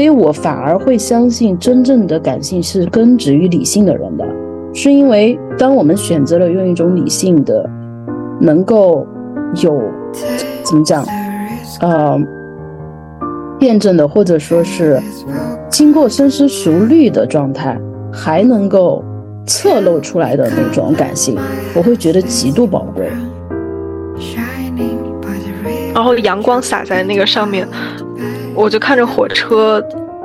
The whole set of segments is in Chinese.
所以我反而会相信，真正的感性是根植于理性的人的，是因为当我们选择了用一种理性的，能够有怎么讲，呃，辩证的，或者说是经过深思熟虑的状态，还能够侧漏出来的那种感性，我会觉得极度宝贵。然后阳光洒在那个上面。我就看着火车，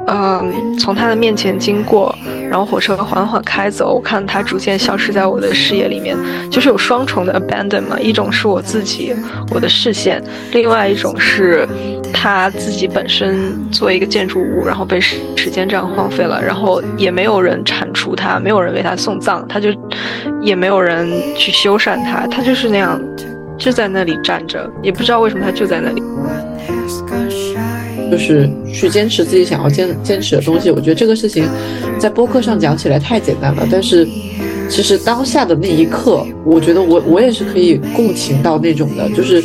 嗯，从他的面前经过，然后火车缓缓开走，我看他逐渐消失在我的视野里面，就是有双重的 abandon 嘛，一种是我自己我的视线，另外一种是他自己本身作为一个建筑物，然后被时时间这样荒废了，然后也没有人铲除他，没有人为他送葬，他就也没有人去修缮他，他就是那样就在那里站着，也不知道为什么他就在那里。就是去坚持自己想要坚坚持的东西，我觉得这个事情在播客上讲起来太简单了。但是其实当下的那一刻，我觉得我我也是可以共情到那种的，就是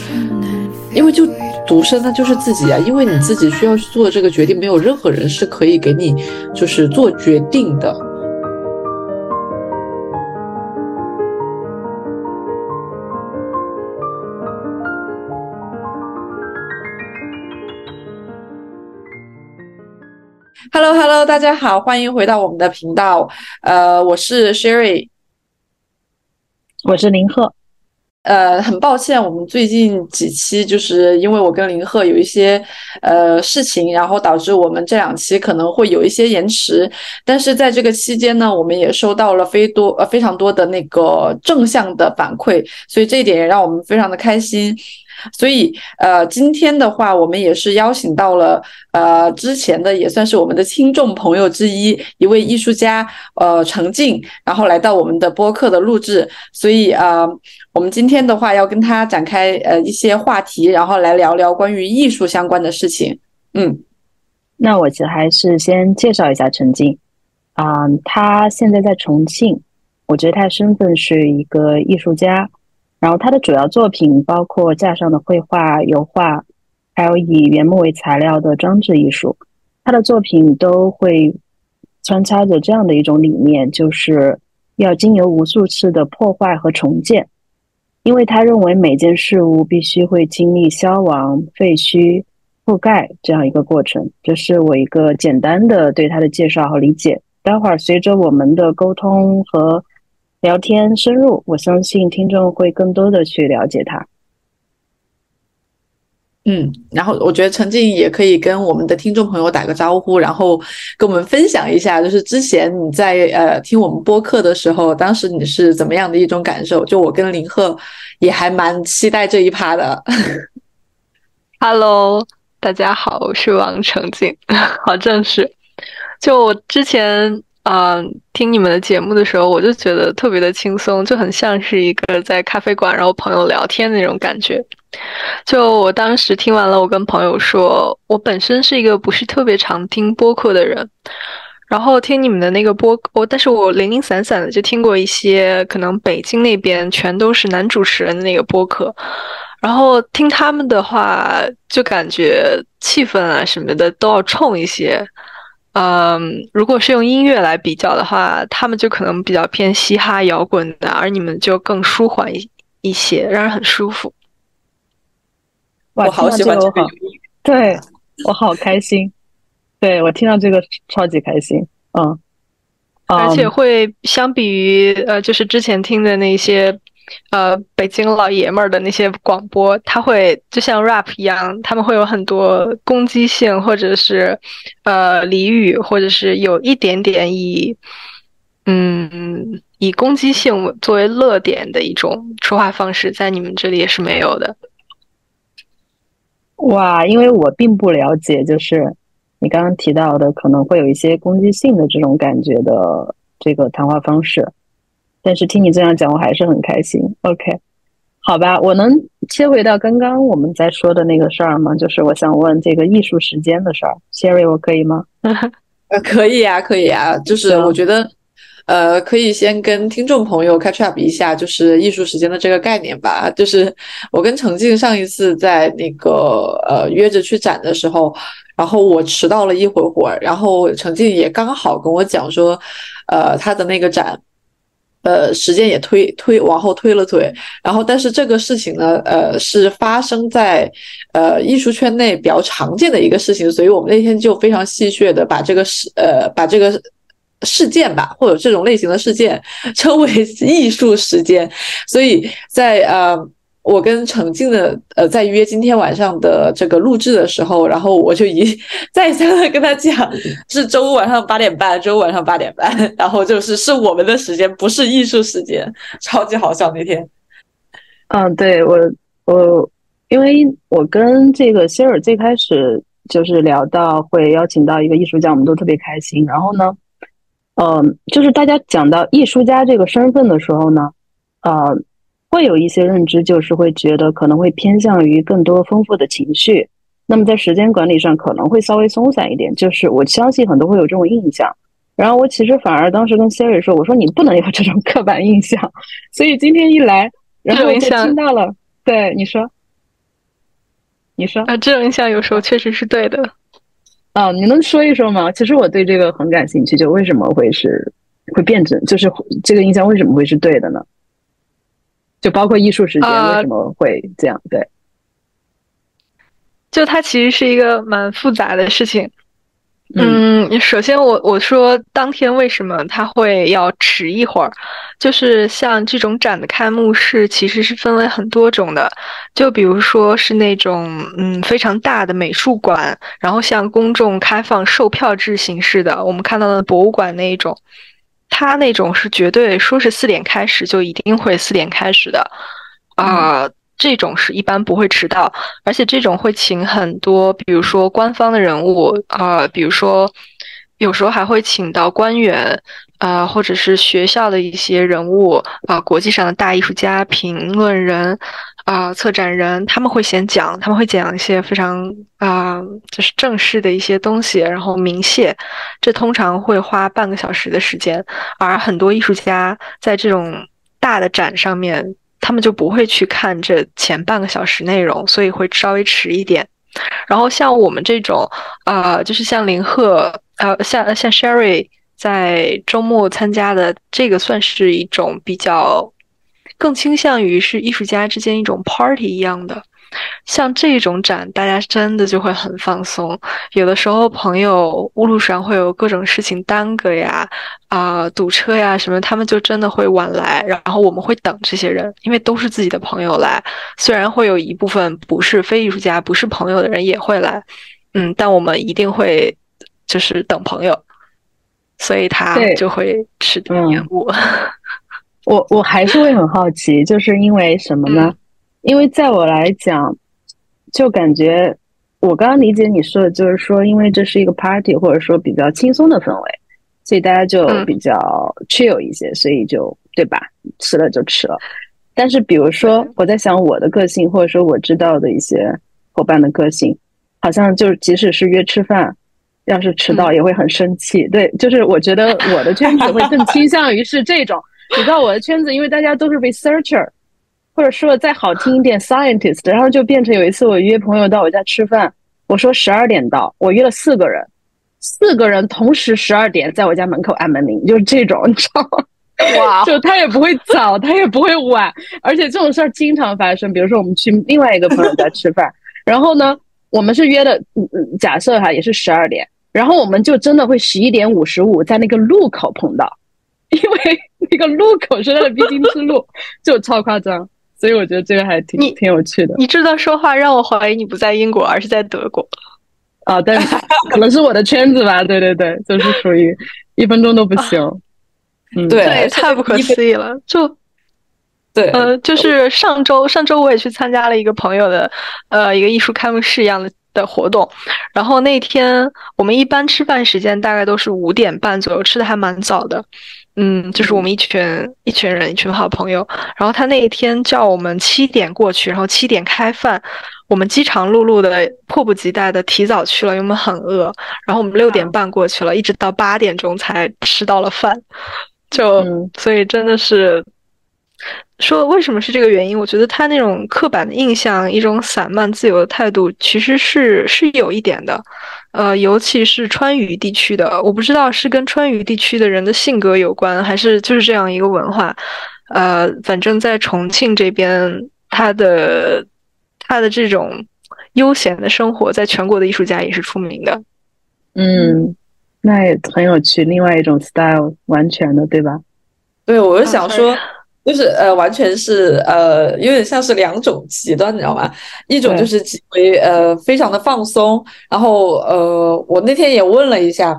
因为就独身那就是自己啊，因为你自己需要去做这个决定，没有任何人是可以给你就是做决定的。Hello，Hello，大家好，欢迎回到我们的频道。呃，我是 Sherry，我是林鹤。呃，很抱歉，我们最近几期就是因为我跟林鹤有一些呃事情，然后导致我们这两期可能会有一些延迟。但是在这个期间呢，我们也收到了非多呃非常多的那个正向的反馈，所以这一点也让我们非常的开心。所以，呃，今天的话，我们也是邀请到了，呃，之前的也算是我们的听众朋友之一，一位艺术家，呃，程静，然后来到我们的播客的录制。所以，呃，我们今天的话要跟他展开呃一些话题，然后来聊聊关于艺术相关的事情。嗯，那我其实还是先介绍一下陈静，啊，他现在在重庆，我觉得他的身份是一个艺术家。然后他的主要作品包括架上的绘画、油画，还有以原木为材料的装置艺术。他的作品都会穿插着这样的一种理念，就是要经由无数次的破坏和重建，因为他认为每件事物必须会经历消亡、废墟、覆盖这样一个过程。这是我一个简单的对他的介绍和理解。待会儿随着我们的沟通和。聊天深入，我相信听众会更多的去了解他。嗯，然后我觉得陈静也可以跟我们的听众朋友打个招呼，然后跟我们分享一下，就是之前你在呃听我们播客的时候，当时你是怎么样的一种感受？就我跟林鹤也还蛮期待这一趴的。Hello，大家好，我是王成静，好正式。就我之前。嗯，听你们的节目的时候，我就觉得特别的轻松，就很像是一个在咖啡馆，然后朋友聊天的那种感觉。就我当时听完了，我跟朋友说，我本身是一个不是特别常听播客的人，然后听你们的那个播，我但是我零零散散的就听过一些，可能北京那边全都是男主持人的那个播客，然后听他们的话，就感觉气氛啊什么的都要冲一些。嗯，如果是用音乐来比较的话，他们就可能比较偏嘻哈摇滚的，而你们就更舒缓一一些，让人很舒服。我好喜欢这个，对我好开心，对我听到这个超级开心，嗯，而且会相比于呃，就是之前听的那些。呃，北京老爷们儿的那些广播，他会就像 rap 一样，他们会有很多攻击性，或者是呃俚语，或者是有一点点以嗯以攻击性作为乐点的一种说话方式，在你们这里也是没有的。哇，因为我并不了解，就是你刚刚提到的可能会有一些攻击性的这种感觉的这个谈话方式。但是听你这样讲，我还是很开心。OK，好吧，我能切回到刚刚我们在说的那个事儿吗？就是我想问这个艺术时间的事儿，Sherry，我可以吗？呃，可以啊，可以啊。就是我觉得，呃，可以先跟听众朋友 catch up 一下，就是艺术时间的这个概念吧。就是我跟程静上一次在那个呃约着去展的时候，然后我迟到了一会儿会儿，然后程静也刚好跟我讲说，呃，他的那个展。呃，时间也推推往后推了推，然后但是这个事情呢，呃，是发生在呃艺术圈内比较常见的一个事情，所以我们那天就非常戏谑的把这个事呃把这个事件吧，或者这种类型的事件 称为艺术时间，所以在呃。我跟程静的呃在约今天晚上的这个录制的时候，然后我就一 再三的跟他讲，是周五晚上八点半，周五晚上八点半，然后就是是我们的时间，不是艺术时间，超级好笑那天。嗯，对我我因为我跟这个希尔最开始就是聊到会邀请到一个艺术家，我们都特别开心。然后呢，嗯，就是大家讲到艺术家这个身份的时候呢，呃。会有一些认知，就是会觉得可能会偏向于更多丰富的情绪，那么在时间管理上可能会稍微松散一点。就是我相信很多会有这种印象，然后我其实反而当时跟 Siri 说，我说你不能有这种刻板印象。所以今天一来，然后就听到了，对你说，你说啊，这种印象有时候确实是对的。啊，你能说一说吗？其实我对这个很感兴趣，就为什么会是会变成，就是这个印象为什么会是对的呢？就包括艺术时间为什么会这样？对，就它其实是一个蛮复杂的事情。嗯，首先我我说当天为什么他会要迟一会儿，就是像这种展的开幕式其实是分为很多种的，就比如说是那种嗯非常大的美术馆，然后像公众开放售票制形式的，我们看到的博物馆那一种。他那种是绝对说是四点开始就一定会四点开始的，啊，这种是一般不会迟到，而且这种会请很多，比如说官方的人物啊，比如说有时候还会请到官员啊，或者是学校的一些人物啊，国际上的大艺术家、评论人。啊，策展人他们会先讲，他们会讲一些非常啊，就是正式的一些东西，然后明谢。这通常会花半个小时的时间，而很多艺术家在这种大的展上面，他们就不会去看这前半个小时内容，所以会稍微迟一点。然后像我们这种，啊，就是像林鹤，呃，像像 Sherry 在周末参加的这个，算是一种比较。更倾向于是艺术家之间一种 party 一样的，像这种展，大家真的就会很放松。有的时候朋友路上会有各种事情耽搁呀，啊堵车呀什么，他们就真的会晚来，然后我们会等这些人，因为都是自己的朋友来。虽然会有一部分不是非艺术家、不是朋友的人也会来，嗯，但我们一定会就是等朋友，所以他就会迟到延误。我我还是会很好奇，就是因为什么呢？因为在我来讲，就感觉我刚刚理解你说的，就是说，因为这是一个 party，或者说比较轻松的氛围，所以大家就比较 chill 一些，所以就对吧？吃了就吃了。但是比如说，我在想我的个性，或者说我知道的一些伙伴的个性，好像就即使是约吃饭，要是迟到也会很生气。对，就是我觉得我的圈子会更倾向于是这种。你知道我的圈子，因为大家都是 researcher，或者说再好听一点 scientist，然后就变成有一次我约朋友到我家吃饭，我说十二点到，我约了四个人，四个人同时十二点在我家门口按门铃，就是这种，你知道吗？哇！就他也不会早，他也不会晚，而且这种事儿经常发生。比如说我们去另外一个朋友家吃饭，然后呢，我们是约的，嗯嗯，假设哈也是十二点，然后我们就真的会十一点五十五在那个路口碰到。因为 那个路口是他的必经之路，就超夸张，所以我觉得这个还挺挺有趣的。你这段说话让我怀疑你不在英国，而是在德国。啊，但，可能是我的圈子吧。对对对，就是属于一分钟都不行。嗯，对，太不可思议了。就对，呃，就是上周上周我也去参加了一个朋友的呃一个艺术开幕式一样的的活动，然后那天我们一般吃饭时间大概都是五点半左右，吃的还蛮早的。嗯，就是我们一群一群人，一群好朋友。然后他那一天叫我们七点过去，然后七点开饭。我们饥肠辘辘的，迫不及待的提早去了，因为我们很饿。然后我们六点半过去了，一直到八点钟才吃到了饭。就所以真的是说为什么是这个原因？我觉得他那种刻板的印象，一种散漫自由的态度，其实是是有一点的。呃，尤其是川渝地区的，我不知道是跟川渝地区的人的性格有关，还是就是这样一个文化。呃，反正在重庆这边，他的他的这种悠闲的生活，在全国的艺术家也是出名的。嗯，那也很有趣，另外一种 style，完全的，对吧？对，我就想说。就是呃，完全是呃，有点像是两种极端，你知道吗？一种就是极为呃，非常的放松。然后呃，我那天也问了一下，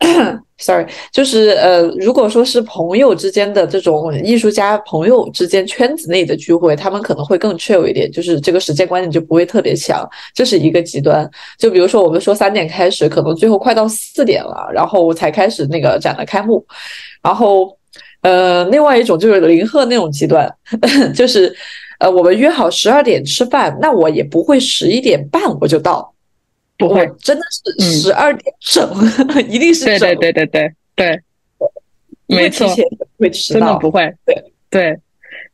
sorry，就是呃，如果说是朋友之间的这种艺术家朋友之间圈子内的聚会，他们可能会更 chill 一点，就是这个时间观念就不会特别强，这是一个极端。就比如说我们说三点开始，可能最后快到四点了，然后才开始那个展的开幕，然后。呃，另外一种就是林鹤那种极端，就是，呃，我们约好十二点吃饭，那我也不会十一点半我就到，不会，真的是十二点整，一定是整，对对对对对对，没错，会迟到，真的不会，对对，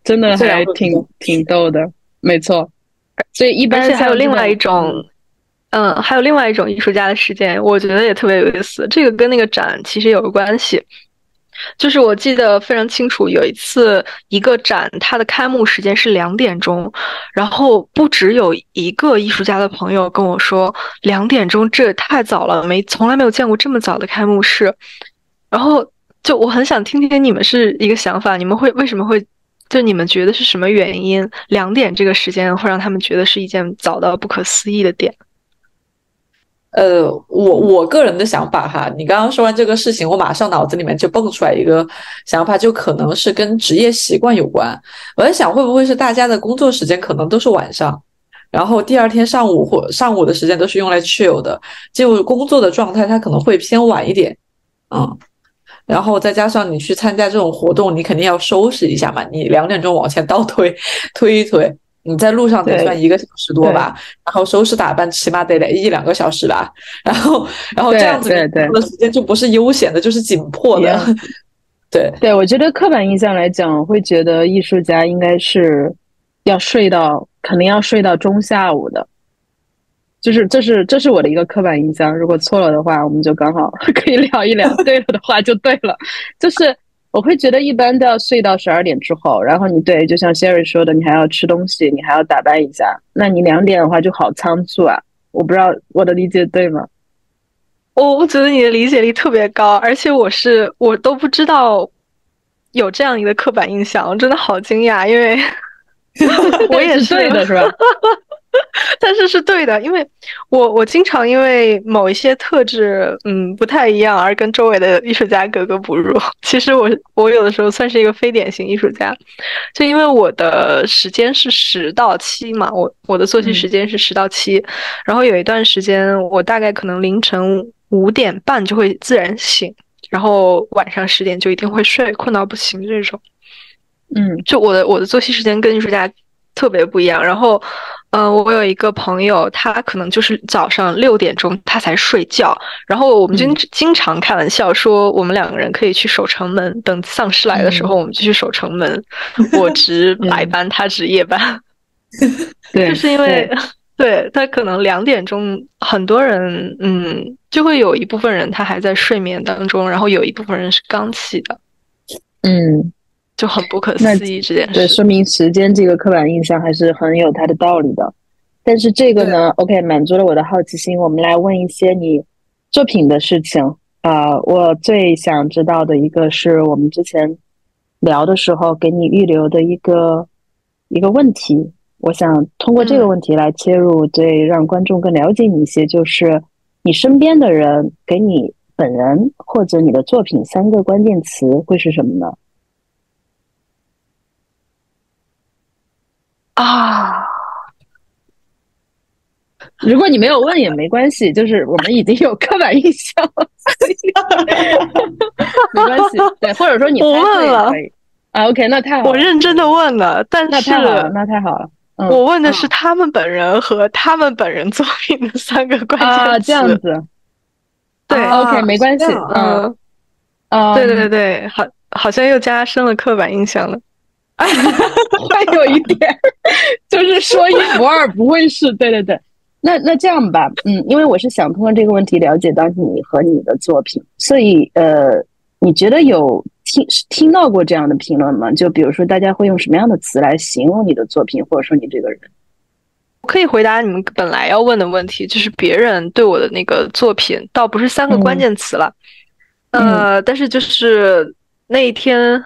真的还挺挺逗的，没错，所以一般还有另外一种，嗯，还有另外一种艺术家的事件，我觉得也特别有意思，这个跟那个展其实有关系。就是我记得非常清楚，有一次一个展，它的开幕时间是两点钟，然后不只有一个艺术家的朋友跟我说，两点钟这也太早了，没从来没有见过这么早的开幕式。然后就我很想听听你们是一个想法，你们会为什么会就你们觉得是什么原因，两点这个时间会让他们觉得是一件早到不可思议的点？呃，我我个人的想法哈，你刚刚说完这个事情，我马上脑子里面就蹦出来一个想法，就可能是跟职业习惯有关。我在想，会不会是大家的工作时间可能都是晚上，然后第二天上午或上午的时间都是用来 chill 的，就工作的状态它可能会偏晚一点，嗯，然后再加上你去参加这种活动，你肯定要收拾一下嘛，你两点钟往前倒推 推一推。你在路上得算一个小时多吧，然后收拾打扮起码得得一两个小时吧，然后然后这样子的时间就不是悠闲的，就是紧迫的。对对，我觉得刻板印象来讲，会觉得艺术家应该是要睡到肯定要睡到中下午的，就是这是这是我的一个刻板印象。如果错了的话，我们就刚好 可以聊一聊；对了的话就对了，就是。我会觉得一般都要睡到十二点之后，然后你对，就像 Sherry 说的，你还要吃东西，你还要打扮一下，那你两点的话就好仓促啊！我不知道我的理解对吗？我我觉得你的理解力特别高，而且我是我都不知道有这样一个刻板印象，我真的好惊讶，因为 我也是对的，是吧？但是是对的，因为我我经常因为某一些特质，嗯，不太一样而跟周围的艺术家格格不入。其实我我有的时候算是一个非典型艺术家，就因为我的时间是十到七嘛，我我的作息时间是十到七，然后有一段时间我大概可能凌晨五点半就会自然醒，然后晚上十点就一定会睡，困到不行这种。嗯，就我的我的作息时间跟艺术家特别不一样，然后。嗯，我有一个朋友，他可能就是早上六点钟他才睡觉，然后我们经经常开玩笑说，我们两个人可以去守城门，等丧尸来的时候，我们就去守城门。我值 白班，他值夜班。对，就是因为对他可能两点钟，很多人嗯，就会有一部分人他还在睡眠当中，然后有一部分人是刚起的。嗯。就很不可思议这件事，对，说明时间这个刻板印象还是很有它的道理的。但是这个呢，OK，满足了我的好奇心。我们来问一些你作品的事情啊。我最想知道的一个是我们之前聊的时候给你预留的一个一个问题。我想通过这个问题来切入，对让观众更了解你一些，就是你身边的人给你本人或者你的作品三个关键词会是什么呢？啊！如果你没有问也没关系，就是我们已经有刻板印象了，没关系。对，或者说你我问了啊，OK，那太好了，我认真的问了，但是那太好了，那太好了。我问的是他们本人和他们本人作品的三个关键词，这样子。对，OK，没关系。嗯，啊，对对对对，好。好像又加深了刻板印象了。会 有一点，就是说一不二，不会是。对对对，那那这样吧，嗯，因为我是想通过这个问题了解到你和你的作品，所以呃，你觉得有听听到过这样的评论吗？就比如说，大家会用什么样的词来形容你的作品，或者说你这个人？我可以回答你们本来要问的问题，就是别人对我的那个作品，倒不是三个关键词了，呃，但是就是那一天。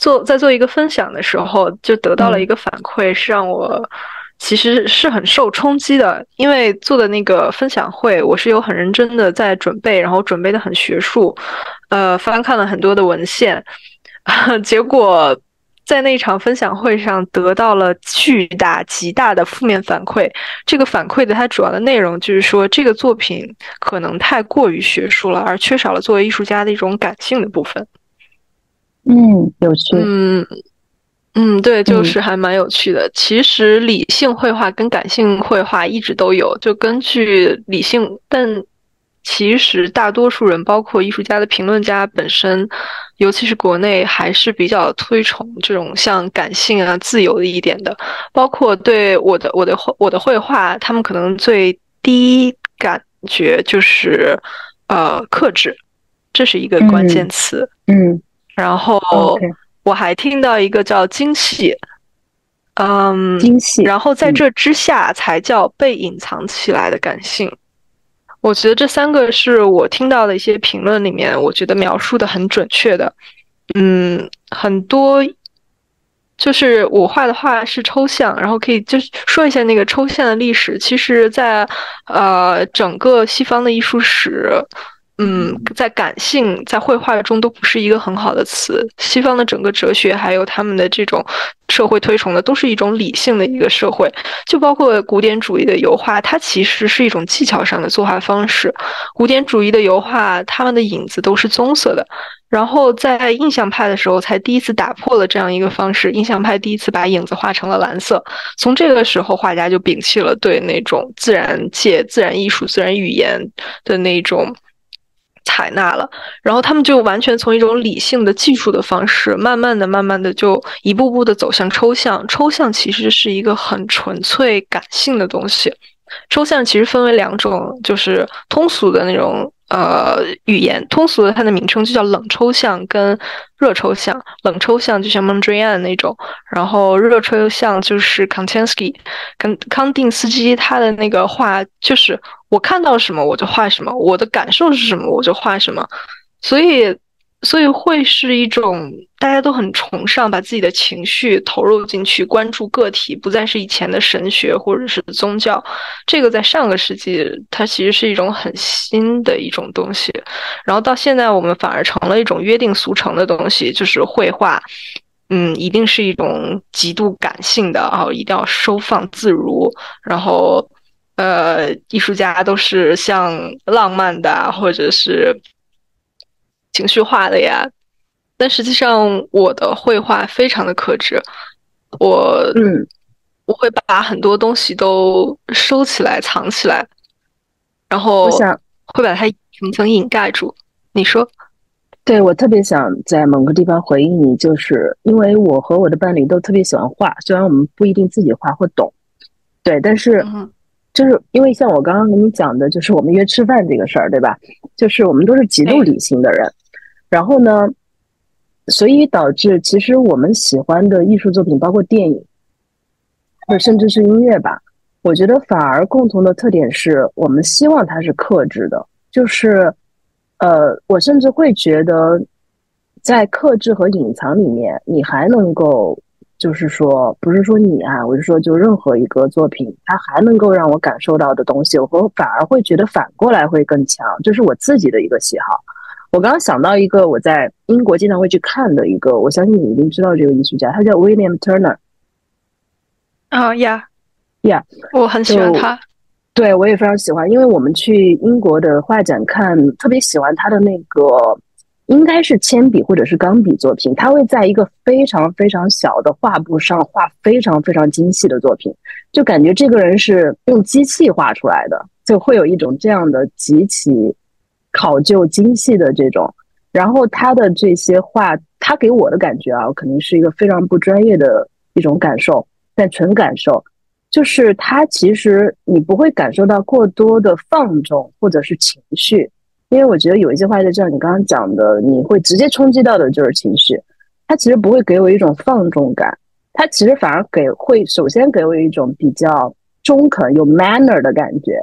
做在做一个分享的时候，就得到了一个反馈，是让我其实是很受冲击的。因为做的那个分享会，我是有很认真的在准备，然后准备的很学术，呃，翻看了很多的文献，结果在那场分享会上得到了巨大极大的负面反馈。这个反馈的它主要的内容就是说，这个作品可能太过于学术了，而缺少了作为艺术家的一种感性的部分。嗯，有趣。嗯嗯，对，就是还蛮有趣的。其实理性绘画跟感性绘画一直都有，就根据理性，但其实大多数人，包括艺术家的评论家本身，尤其是国内，还是比较推崇这种像感性啊、自由的一点的。包括对我的我的我的绘画，他们可能最第一感觉就是呃克制，这是一个关键词。嗯。然后我还听到一个叫精细，嗯，精细。然后在这之下才叫被隐藏起来的感性。我觉得这三个是我听到的一些评论里面，我觉得描述的很准确的。嗯，很多就是我画的画是抽象，然后可以就是说一下那个抽象的历史。其实，在呃整个西方的艺术史。嗯，在感性在绘画中都不是一个很好的词。西方的整个哲学还有他们的这种社会推崇的，都是一种理性的一个社会。就包括古典主义的油画，它其实是一种技巧上的作画方式。古典主义的油画，他们的影子都是棕色的。然后在印象派的时候，才第一次打破了这样一个方式。印象派第一次把影子画成了蓝色。从这个时候，画家就摒弃了对那种自然界、自然艺术、自然语言的那种。采纳了，然后他们就完全从一种理性的技术的方式，慢慢的、慢慢的就一步步的走向抽象。抽象其实是一个很纯粹感性的东西。抽象其实分为两种，就是通俗的那种。呃，语言通俗的，它的名称就叫冷抽象跟热抽象。冷抽象就像蒙德里安那种，然后热抽象就是 Kandinsky 跟康定斯基他的那个画，就是我看到什么我就画什么，我的感受是什么我就画什么，所以。所以会是一种大家都很崇尚，把自己的情绪投入进去，关注个体，不再是以前的神学或者是宗教。这个在上个世纪，它其实是一种很新的一种东西。然后到现在，我们反而成了一种约定俗成的东西，就是绘画，嗯，一定是一种极度感性的啊，一定要收放自如。然后，呃，艺术家都是像浪漫的，或者是。情绪化的呀，但实际上我的绘画非常的克制，我嗯，我会把很多东西都收起来藏起来，然后我想会把它层层掩盖住。你说，对我特别想在某个地方回应你，就是因为我和我的伴侣都特别喜欢画，虽然我们不一定自己画或懂，对，但是。就是因为像我刚刚跟你讲的，就是我们约吃饭这个事儿，对吧？就是我们都是极度理性的人，然后呢，所以导致其实我们喜欢的艺术作品，包括电影，或甚至是音乐吧，我觉得反而共同的特点是我们希望它是克制的，就是呃，我甚至会觉得在克制和隐藏里面，你还能够。就是说，不是说你啊，我是说，就任何一个作品，它还能够让我感受到的东西，我反而会觉得反过来会更强。这是我自己的一个喜好。我刚刚想到一个我在英国经常会去看的一个，我相信你一定知道这个艺术家，他叫 William Turner。啊呀呀，我很喜欢他。对，我也非常喜欢，因为我们去英国的画展看，特别喜欢他的那个。应该是铅笔或者是钢笔作品，他会在一个非常非常小的画布上画非常非常精细的作品，就感觉这个人是用机器画出来的，就会有一种这样的极其考究精细的这种。然后他的这些话，他给我的感觉啊，肯定是一个非常不专业的一种感受，但纯感受，就是他其实你不会感受到过多的放纵或者是情绪，因为我觉得有一些话就像你刚刚讲的，你会直接冲击到的就是情绪，他其实不会给我一种放纵感，他其实反而给会首先给我一种比较中肯有 manner 的感觉，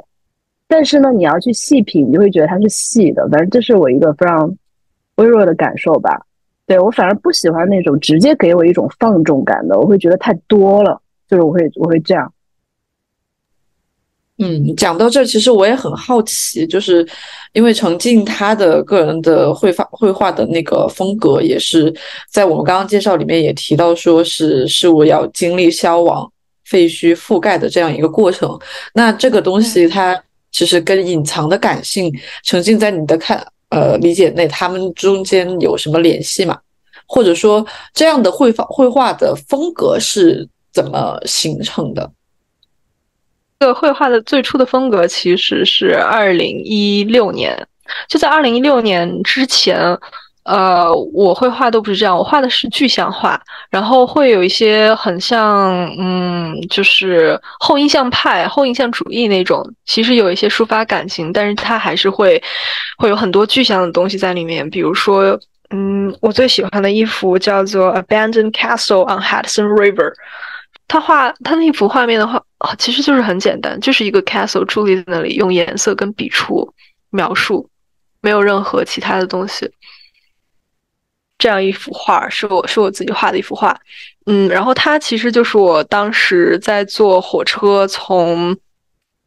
但是呢，你要去细品，你就会觉得它是细的，反正这是我一个非常。微弱的感受吧，对我反而不喜欢那种直接给我一种放纵感的，我会觉得太多了，就是我会我会这样。嗯，讲到这，其实我也很好奇，就是因为程静她的个人的绘画绘画的那个风格，也是在我们刚刚介绍里面也提到，说是事物要经历消亡、废墟覆盖的这样一个过程。那这个东西它其实跟隐藏的感性，沉浸在你的看。呃，理解内他们中间有什么联系嘛？或者说，这样的绘画绘画的风格是怎么形成的？这个绘画的最初的风格其实是二零一六年，就在二零一六年之前。呃，我绘画都不是这样，我画的是具象画，然后会有一些很像，嗯，就是后印象派、后印象主义那种。其实有一些抒发感情，但是它还是会会有很多具象的东西在里面。比如说，嗯，我最喜欢的一幅叫做《Abandoned Castle on Hudson River》，他画他那幅画面的话，其实就是很简单，就是一个 castle 伫立在那里，用颜色跟笔触描述，没有任何其他的东西。这样一幅画是我是我自己画的一幅画，嗯，然后它其实就是我当时在坐火车从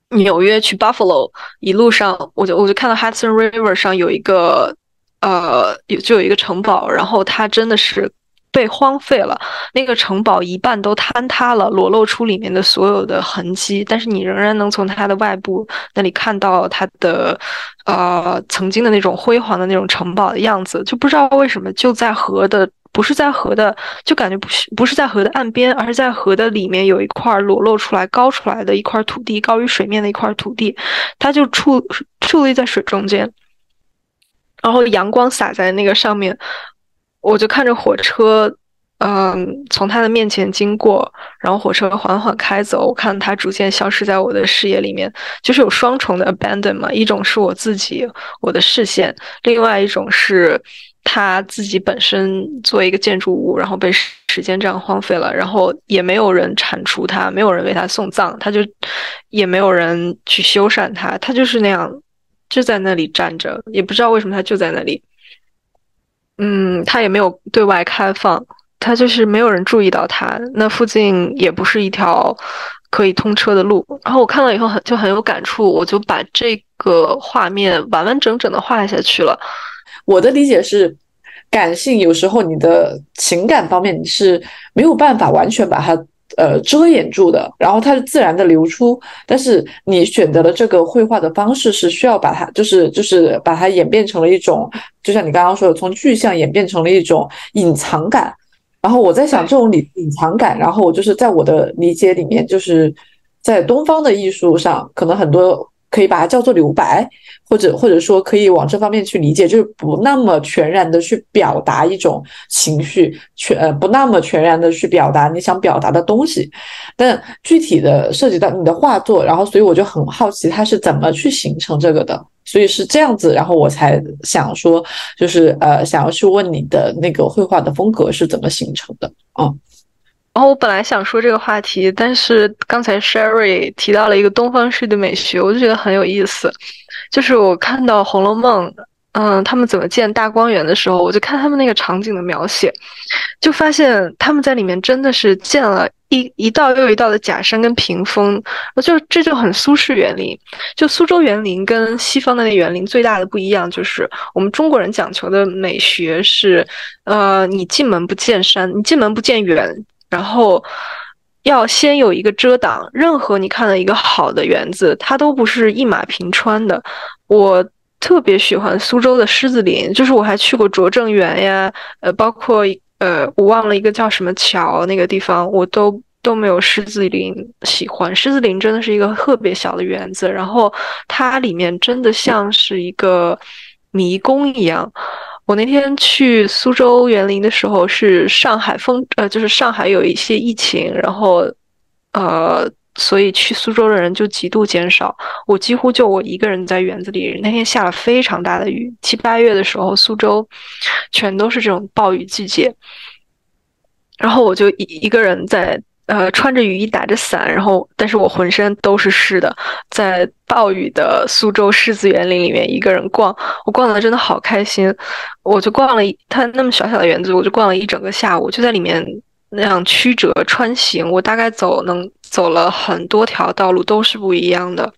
纽约去 Buffalo 一路上，我就我就看到 Hudson River 上有一个呃有就有一个城堡，然后它真的是。被荒废了，那个城堡一半都坍塌了，裸露出里面的所有的痕迹。但是你仍然能从它的外部那里看到它的，呃，曾经的那种辉煌的那种城堡的样子。就不知道为什么就在河的，不是在河的，就感觉不是不是在河的岸边，而是在河的里面有一块裸露出来、高出来的一块土地，高于水面的一块土地，它就矗矗立在水中间，然后阳光洒在那个上面。我就看着火车，嗯，从他的面前经过，然后火车缓缓开走，我看它逐渐消失在我的视野里面，就是有双重的 abandon 嘛，一种是我自己我的视线，另外一种是他自己本身作为一个建筑物，然后被时间这样荒废了，然后也没有人铲除它，没有人为他送葬，他就也没有人去修缮它，它就是那样就在那里站着，也不知道为什么它就在那里。嗯，它也没有对外开放，它就是没有人注意到它。那附近也不是一条可以通车的路。然后我看了以后很就很有感触，我就把这个画面完完整整的画下去了。我的理解是，感性有时候你的情感方面你是没有办法完全把它。呃，遮掩住的，然后它是自然的流出，但是你选择的这个绘画的方式是需要把它，就是就是把它演变成了一种，就像你刚刚说的，从具象演变成了一种隐藏感。然后我在想，这种隐隐藏感，然后就是在我的理解里面，就是在东方的艺术上，可能很多。可以把它叫做留白，或者或者说可以往这方面去理解，就是不那么全然的去表达一种情绪，全呃不那么全然的去表达你想表达的东西。但具体的涉及到你的画作，然后所以我就很好奇它是怎么去形成这个的。所以是这样子，然后我才想说，就是呃想要去问你的那个绘画的风格是怎么形成的啊。然后我本来想说这个话题，但是刚才 Sherry 提到了一个东方式的美学，我就觉得很有意思。就是我看到《红楼梦》，嗯，他们怎么建大观园的时候，我就看他们那个场景的描写，就发现他们在里面真的是建了一一道又一道的假山跟屏风，就这就很苏式园林。就苏州园林跟西方的那园林最大的不一样，就是我们中国人讲求的美学是，呃，你进门不见山，你进门不见园。然后要先有一个遮挡，任何你看到一个好的园子，它都不是一马平川的。我特别喜欢苏州的狮子林，就是我还去过拙政园呀，呃，包括呃，我忘了一个叫什么桥那个地方，我都都没有狮子林喜欢。狮子林真的是一个特别小的园子，然后它里面真的像是一个迷宫一样。我那天去苏州园林的时候，是上海封呃，就是上海有一些疫情，然后呃，所以去苏州的人就极度减少。我几乎就我一个人在园子里。那天下了非常大的雨，七八月的时候，苏州全都是这种暴雨季节。然后我就一一个人在。呃，穿着雨衣，打着伞，然后，但是我浑身都是湿的，在暴雨的苏州狮子园林里面一个人逛，我逛的真的好开心，我就逛了一，它那么小小的园子，我就逛了一整个下午，就在里面那样曲折穿行，我大概走能走了很多条道路，都是不一样的，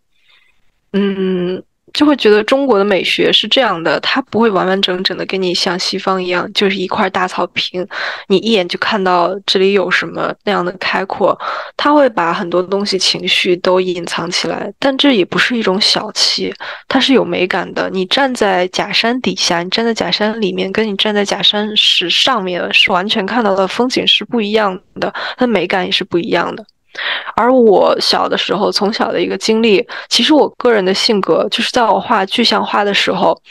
嗯。就会觉得中国的美学是这样的，它不会完完整整的跟你像西方一样，就是一块大草坪，你一眼就看到这里有什么那样的开阔。它会把很多东西、情绪都隐藏起来，但这也不是一种小气，它是有美感的。你站在假山底下，你站在假山里面，跟你站在假山石上面，是完全看到的风景是不一样的，它美感也是不一样的。而我小的时候，从小的一个经历，其实我个人的性格，就是在我画具象画的时候，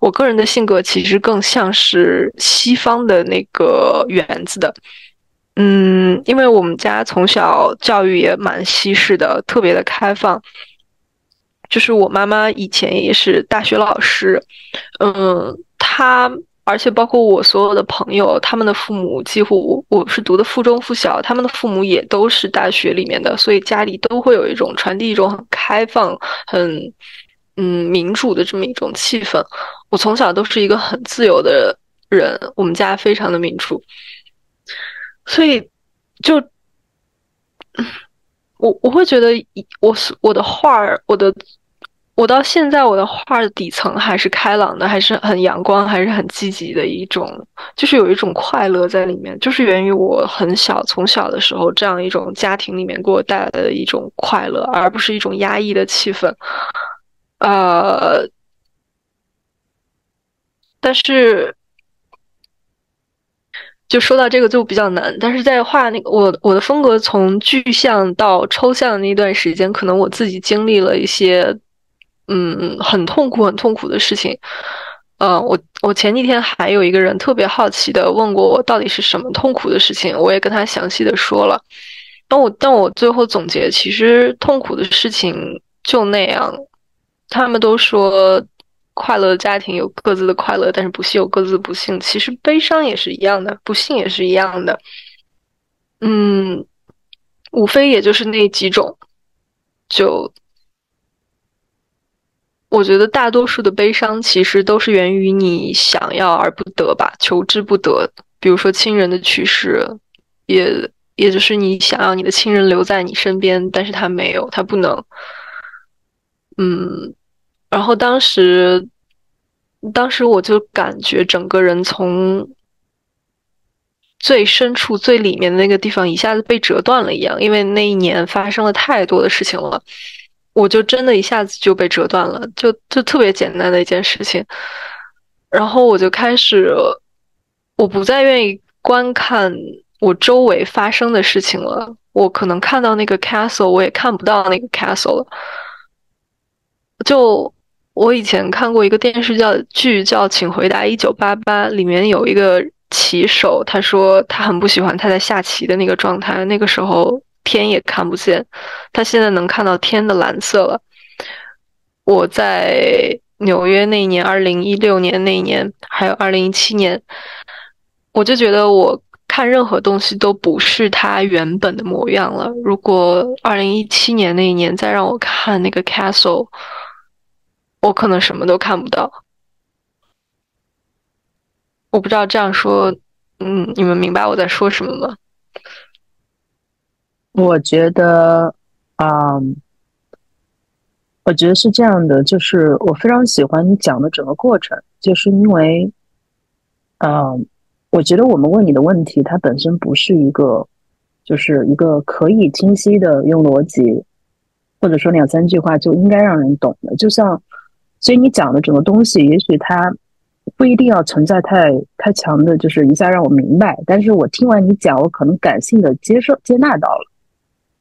我个人的性格其实更像是西方的那个园子的。嗯，因为我们家从小教育也蛮西式的，特别的开放。就是我妈妈以前也是大学老师，嗯，她。而且包括我所有的朋友，他们的父母几乎我是读的附中附小，他们的父母也都是大学里面的，所以家里都会有一种传递一种很开放、很嗯民主的这么一种气氛。我从小都是一个很自由的人，我们家非常的民主，所以就我我会觉得我是我的画儿，我的。我到现在，我的画的底层还是开朗的，还是很阳光，还是很积极的一种，就是有一种快乐在里面，就是源于我很小，从小的时候这样一种家庭里面给我带来的一种快乐，而不是一种压抑的气氛。呃，但是就说到这个就比较难，但是在画那个我我的风格从具象到抽象的那段时间，可能我自己经历了一些。嗯，很痛苦，很痛苦的事情。呃，我我前几天还有一个人特别好奇的问过我，到底是什么痛苦的事情？我也跟他详细的说了。但我但我最后总结，其实痛苦的事情就那样。他们都说快乐的家庭有各自的快乐，但是不幸有各自的不幸。其实悲伤也是一样的，不幸也是一样的。嗯，无非也就是那几种，就。我觉得大多数的悲伤其实都是源于你想要而不得吧，求之不得。比如说亲人的去世，也也就是你想要你的亲人留在你身边，但是他没有，他不能。嗯，然后当时，当时我就感觉整个人从最深处、最里面的那个地方一下子被折断了一样，因为那一年发生了太多的事情了。我就真的一下子就被折断了，就就特别简单的一件事情，然后我就开始，我不再愿意观看我周围发生的事情了。我可能看到那个 castle，我也看不到那个 castle 了。就我以前看过一个电视叫剧叫《请回答一九八八》，里面有一个棋手，他说他很不喜欢他在下棋的那个状态，那个时候。天也看不见，他现在能看到天的蓝色了。我在纽约那一年，二零一六年那一年，还有二零一七年，我就觉得我看任何东西都不是它原本的模样了。如果二零一七年那一年再让我看那个 castle，我可能什么都看不到。我不知道这样说，嗯，你们明白我在说什么吗？我觉得，嗯，我觉得是这样的，就是我非常喜欢你讲的整个过程，就是因为，嗯，我觉得我们问你的问题，它本身不是一个，就是一个可以清晰的用逻辑，或者说两三句话就应该让人懂的，就像，所以你讲的整个东西，也许它不一定要存在太太强的，就是一下让我明白，但是我听完你讲，我可能感性的接受接纳到了。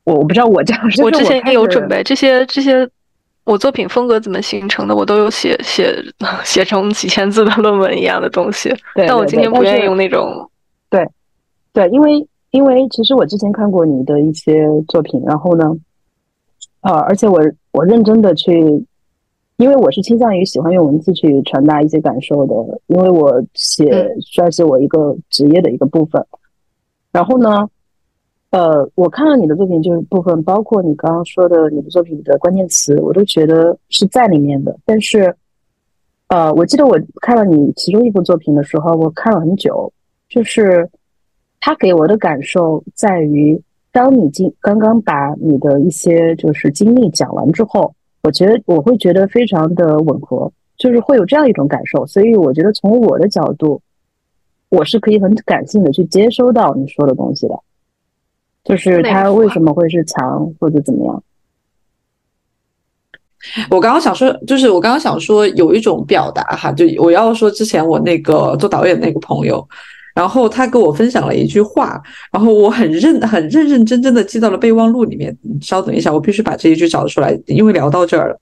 我我不知道我这样，我之前也有准备这些这些，我作品风格怎么形成的，我都有写写写成几千字的论文一样的东西。对，但我今天不愿意用那种。对，对，因为因为其实我之前看过你的一些作品，然后呢，呃，而且我我认真的去，因为我是倾向于喜欢用文字去传达一些感受的，因为我写算是我一个职业的一个部分。然后呢？呃，我看了你的作品，就是部分包括你刚刚说的你的作品的关键词，我都觉得是在里面的。但是，呃，我记得我看了你其中一部作品的时候，我看了很久，就是他给我的感受在于，当你经刚刚把你的一些就是经历讲完之后，我觉得我会觉得非常的吻合，就是会有这样一种感受。所以我觉得从我的角度，我是可以很感性的去接收到你说的东西的。就是他为什么会是强或者怎么样？我刚刚想说，就是我刚刚想说，有一种表达哈，就我要说之前我那个做导演那个朋友，然后他跟我分享了一句话，然后我很认很认认真真的记到了备忘录里面。稍等一下，我必须把这一句找出来，因为聊到这儿了。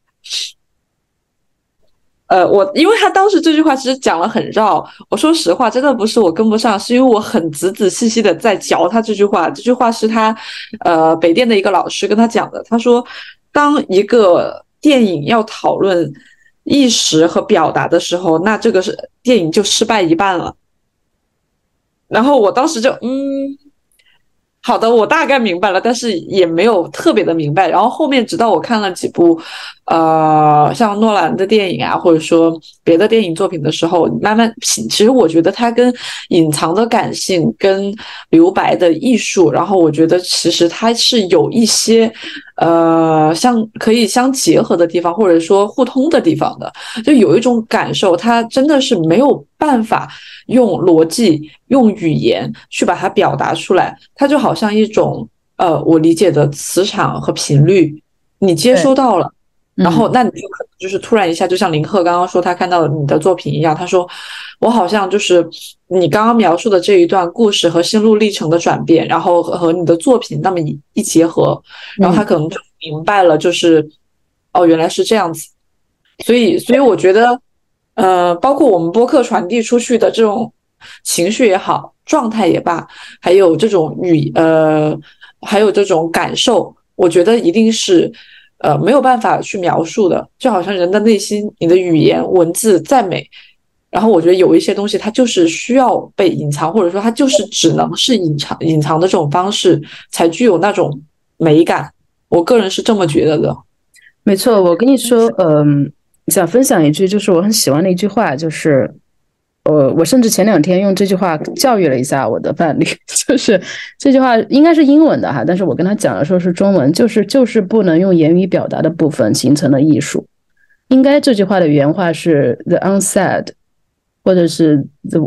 呃，我因为他当时这句话其实讲了很绕，我说实话，真的不是我跟不上，是因为我很仔仔细细的在嚼他这句话。这句话是他，呃，北电的一个老师跟他讲的。他说，当一个电影要讨论意识和表达的时候，那这个是电影就失败一半了。然后我当时就嗯。好的，我大概明白了，但是也没有特别的明白。然后后面直到我看了几部，呃，像诺兰的电影啊，或者说别的电影作品的时候，慢慢品。其实我觉得它跟隐藏的感性、跟留白的艺术，然后我觉得其实它是有一些。呃，像可以相结合的地方，或者说互通的地方的，就有一种感受，它真的是没有办法用逻辑、用语言去把它表达出来，它就好像一种呃，我理解的磁场和频率，你接收到了。然后，那你就可能就是突然一下，就像林鹤刚刚说他看到你的作品一样，他说我好像就是你刚刚描述的这一段故事和心路历程的转变，然后和你的作品那么一一结合，然后他可能就明白了，就是哦，原来是这样子。所以，所以我觉得，呃，包括我们播客传递出去的这种情绪也好，状态也罢，还有这种语呃，还有这种感受，我觉得一定是。呃，没有办法去描述的，就好像人的内心，你的语言文字再美，然后我觉得有一些东西它就是需要被隐藏，或者说它就是只能是隐藏隐藏的这种方式才具有那种美感。我个人是这么觉得的。没错，我跟你说，嗯，想分享一句，就是我很喜欢的一句话，就是。呃我甚至前两天用这句话教育了一下我的伴侣，就是这句话应该是英文的哈，但是我跟他讲的时候是中文，就是就是不能用言语表达的部分形成了艺术。应该这句话的原话是 the unsaid，或者是 the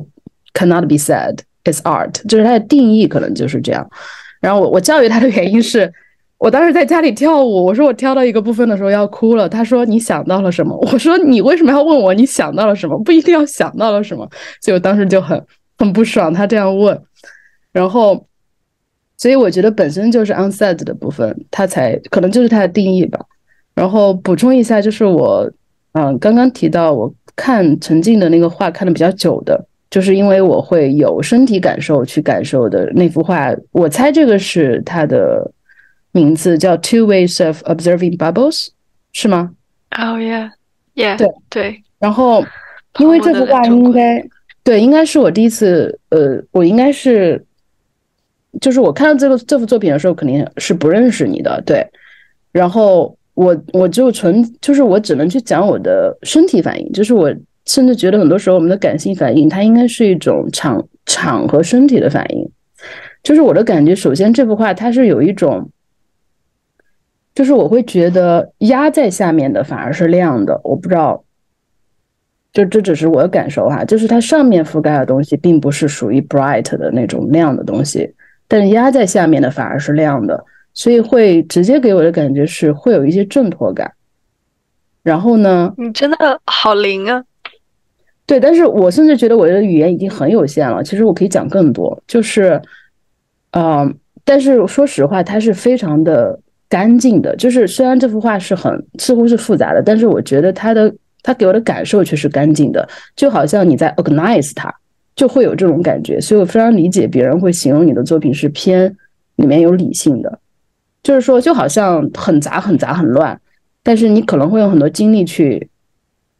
cannot be said is art，就是它的定义可能就是这样。然后我我教育他的原因是。我当时在家里跳舞，我说我跳到一个部分的时候要哭了。他说你想到了什么？我说你为什么要问我你想到了什么？不一定要想到了什么。所以我当时就很很不爽，他这样问。然后，所以我觉得本身就是 unsaid 的部分，它才可能就是它的定义吧。然后补充一下，就是我嗯刚刚提到我看陈静的那个画看的比较久的，就是因为我会有身体感受去感受的那幅画。我猜这个是他的。名字叫 Two Ways of Observing Bubbles，是吗？Oh yeah，yeah，对对。然后，因为这幅画应该对，应该是我第一次，呃，我应该是，就是我看到这个这幅作品的时候，肯定是不认识你的，对。然后我我就纯就是我只能去讲我的身体反应，就是我甚至觉得很多时候我们的感性反应，它应该是一种场场和身体的反应。就是我的感觉，首先这幅画它是有一种。就是我会觉得压在下面的反而是亮的，我不知道，就这只是我的感受哈。就是它上面覆盖的东西并不是属于 bright 的那种亮的东西，但是压在下面的反而是亮的，所以会直接给我的感觉是会有一些挣脱感。然后呢？你真的好灵啊！对，但是我甚至觉得我的语言已经很有限了，其实我可以讲更多。就是，嗯，但是说实话，它是非常的。干净的。就是虽然这幅画是很似乎是复杂的，但是我觉得他的他给我的感受却是干净的，就好像你在 organize 它，就会有这种感觉。所以我非常理解别人会形容你的作品是偏里面有理性的，就是说就好像很杂很杂很乱，但是你可能会用很多精力去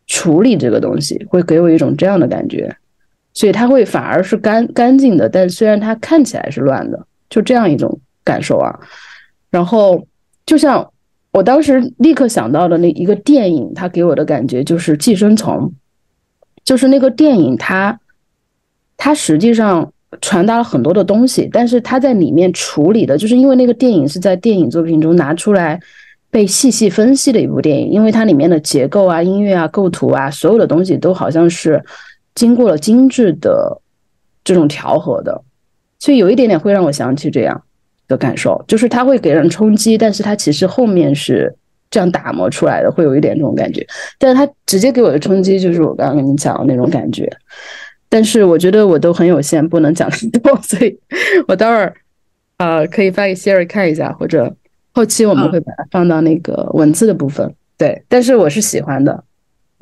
处理这个东西，会给我一种这样的感觉。所以它会反而是干干净的，但虽然它看起来是乱的，就这样一种感受啊。然后就像我当时立刻想到的那一个电影，它给我的感觉就是《寄生虫》，就是那个电影，它它实际上传达了很多的东西，但是它在里面处理的，就是因为那个电影是在电影作品中拿出来被细细分析的一部电影，因为它里面的结构啊、音乐啊、构图啊，所有的东西都好像是。经过了精致的这种调和的，所以有一点点会让我想起这样的感受，就是它会给人冲击，但是它其实后面是这样打磨出来的，会有一点这种感觉。但是它直接给我的冲击就是我刚刚跟你讲的那种感觉。但是我觉得我都很有限，不能讲很多，所以我待会儿呃可以发给 Siri 看一下，或者后期我们会把它放到那个文字的部分。对，但是我是喜欢的。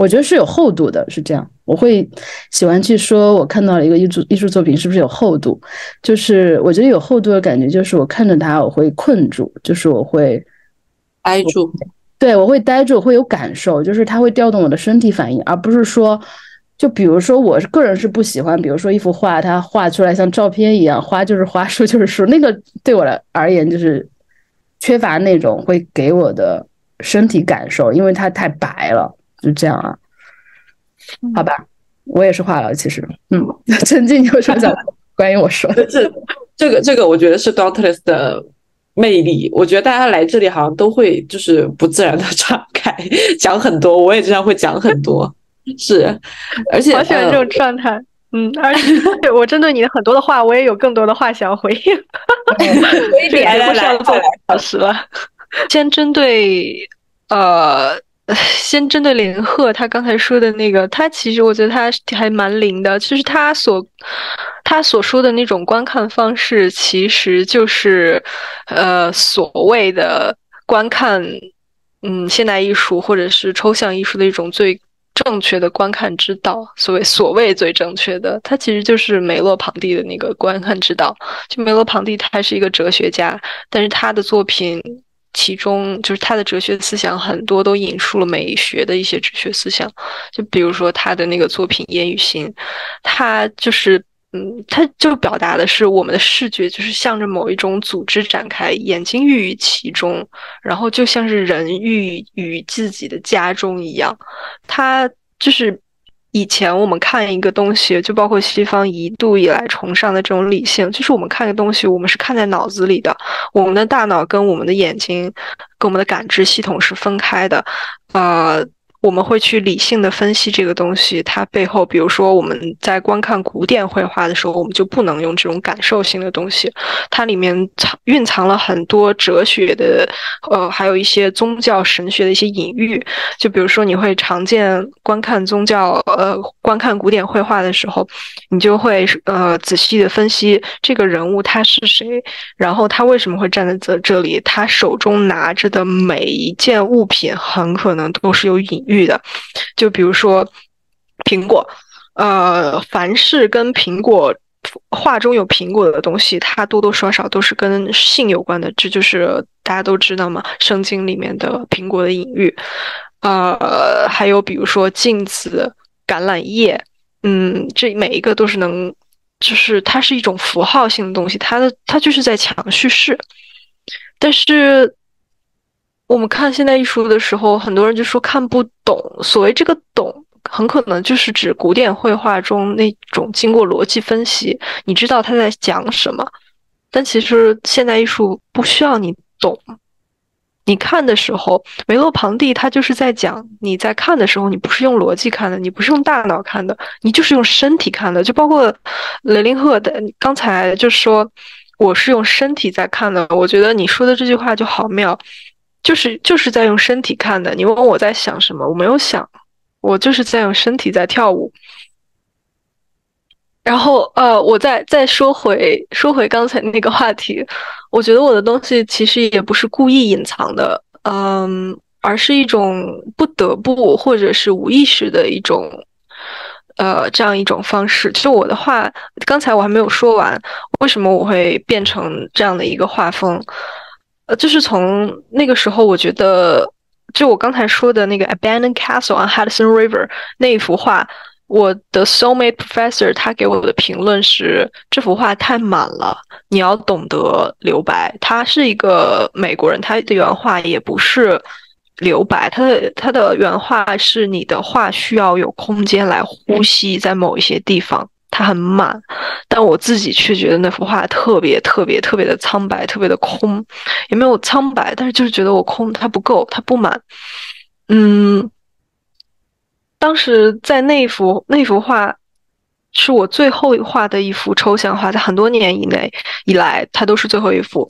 我觉得是有厚度的，是这样。我会喜欢去说，我看到了一个艺术艺术作品是不是有厚度？就是我觉得有厚度的感觉，就是我看着它，我会困住，就是我会呆住。对，我会呆住，会有感受，就是它会调动我的身体反应，而不是说，就比如说，我个人是不喜欢，比如说一幅画，它画出来像照片一样，花就是花，树就是树，那个对我来而言就是缺乏那种会给我的身体感受，因为它太白了。就这样啊，好吧，我也是话痨，其实，嗯，陈静，你有什么想 关于我说的？这这个这个，我觉得是 Dauntless 的魅力。我觉得大家来这里好像都会就是不自然的 敞开，讲很多，我也经常会讲很多，是，而且好喜欢这种状态，嗯，而且我针对你的很多的话，我也有更多的话想要回应。来来来，老师了，先针对呃。先针对林鹤，他刚才说的那个，他其实我觉得他还蛮灵的，就是他所他所说的那种观看方式，其实就是呃所谓的观看嗯现代艺术或者是抽象艺术的一种最正确的观看之道。所谓所谓最正确的，他其实就是梅洛庞蒂的那个观看之道。就梅洛庞蒂，他是一个哲学家，但是他的作品。其中就是他的哲学思想很多都引述了美学的一些哲学思想，就比如说他的那个作品《烟与心》，他就是嗯，他就表达的是我们的视觉就是向着某一种组织展开，眼睛寓于其中，然后就像是人寓于自己的家中一样，他就是。以前我们看一个东西，就包括西方一度以来崇尚的这种理性，就是我们看一个东西，我们是看在脑子里的，我们的大脑跟我们的眼睛，跟我们的感知系统是分开的，呃。我们会去理性的分析这个东西，它背后，比如说我们在观看古典绘画的时候，我们就不能用这种感受性的东西，它里面藏蕴藏了很多哲学的，呃，还有一些宗教神学的一些隐喻。就比如说，你会常见观看宗教，呃，观看古典绘画的时候，你就会呃仔细的分析这个人物他是谁，然后他为什么会站在这这里，他手中拿着的每一件物品很可能都是有隐。的，就比如说苹果，呃，凡是跟苹果画中有苹果的东西，它多多少少都是跟性有关的，这就是大家都知道嘛，《圣经》里面的苹果的隐喻。呃，还有比如说镜子、橄榄叶，嗯，这每一个都是能，就是它是一种符号性的东西，它的它就是在强叙事，但是。我们看现代艺术的时候，很多人就说看不懂。所谓这个“懂”，很可能就是指古典绘画中那种经过逻辑分析，你知道他在讲什么。但其实现代艺术不需要你懂。你看的时候，梅洛庞蒂他就是在讲，你在看的时候，你不是用逻辑看的，你不是用大脑看的，你就是用身体看的。就包括雷林赫的刚才就说，我是用身体在看的。我觉得你说的这句话就好妙。就是就是在用身体看的。你问我在想什么，我没有想，我就是在用身体在跳舞。然后呃，我再再说回说回刚才那个话题，我觉得我的东西其实也不是故意隐藏的，嗯，而是一种不得不或者是无意识的一种，呃，这样一种方式。就我的画，刚才我还没有说完，为什么我会变成这样的一个画风？呃，就是从那个时候，我觉得，就我刚才说的那个 Abandoned Castle on Hudson River 那一幅画。我的 soulmate professor 他给我的评论是这幅画太满了，你要懂得留白。他是一个美国人，他的原话也不是留白，他的他的原话是你的画需要有空间来呼吸，在某一些地方它很满，但我自己却觉得那幅画特别特别特别的苍白，特别的空，也没有苍白，但是就是觉得我空，它不够，它不满，嗯。当时在那幅那幅画，是我最后画的一幅抽象画，在很多年以内以来，它都是最后一幅。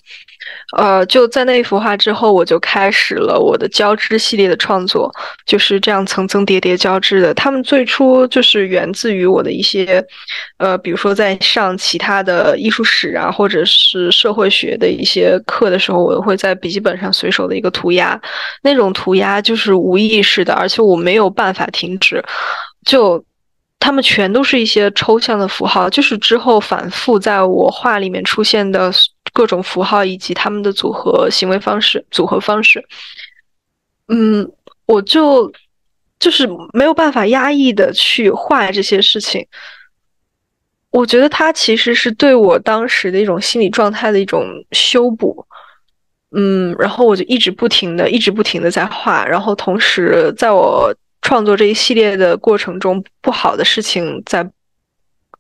呃，就在那一幅画之后，我就开始了我的交织系列的创作，就是这样层层叠叠交织的。他们最初就是源自于我的一些，呃，比如说在上其他的艺术史啊，或者是社会学的一些课的时候，我会在笔记本上随手的一个涂鸦，那种涂鸦就是无意识的，而且我没有办法停止，就。他们全都是一些抽象的符号，就是之后反复在我画里面出现的各种符号以及他们的组合行为方式、组合方式。嗯，我就就是没有办法压抑的去画这些事情。我觉得它其实是对我当时的一种心理状态的一种修补。嗯，然后我就一直不停的、一直不停的在画，然后同时在我。创作这一系列的过程中，不好的事情在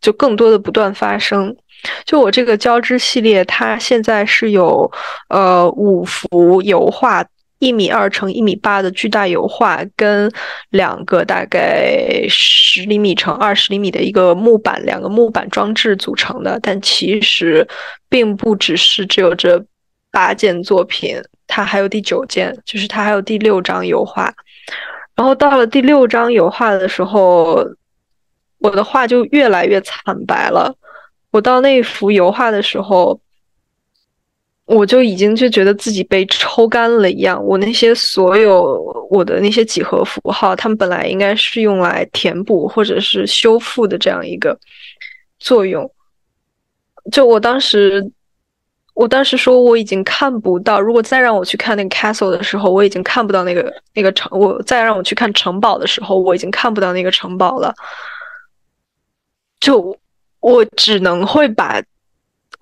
就更多的不断发生。就我这个交织系列，它现在是有呃五幅油画，一米二乘一米八的巨大油画，跟两个大概十厘米乘二十厘米的一个木板，两个木板装置组成的。但其实并不只是只有这八件作品，它还有第九件，就是它还有第六张油画。然后到了第六张油画的时候，我的画就越来越惨白了。我到那幅油画的时候，我就已经就觉得自己被抽干了一样。我那些所有我的那些几何符号，它们本来应该是用来填补或者是修复的这样一个作用。就我当时。我当时说我已经看不到，如果再让我去看那个 castle 的时候，我已经看不到那个那个城。我再让我去看城堡的时候，我已经看不到那个城堡了。就我只能会把，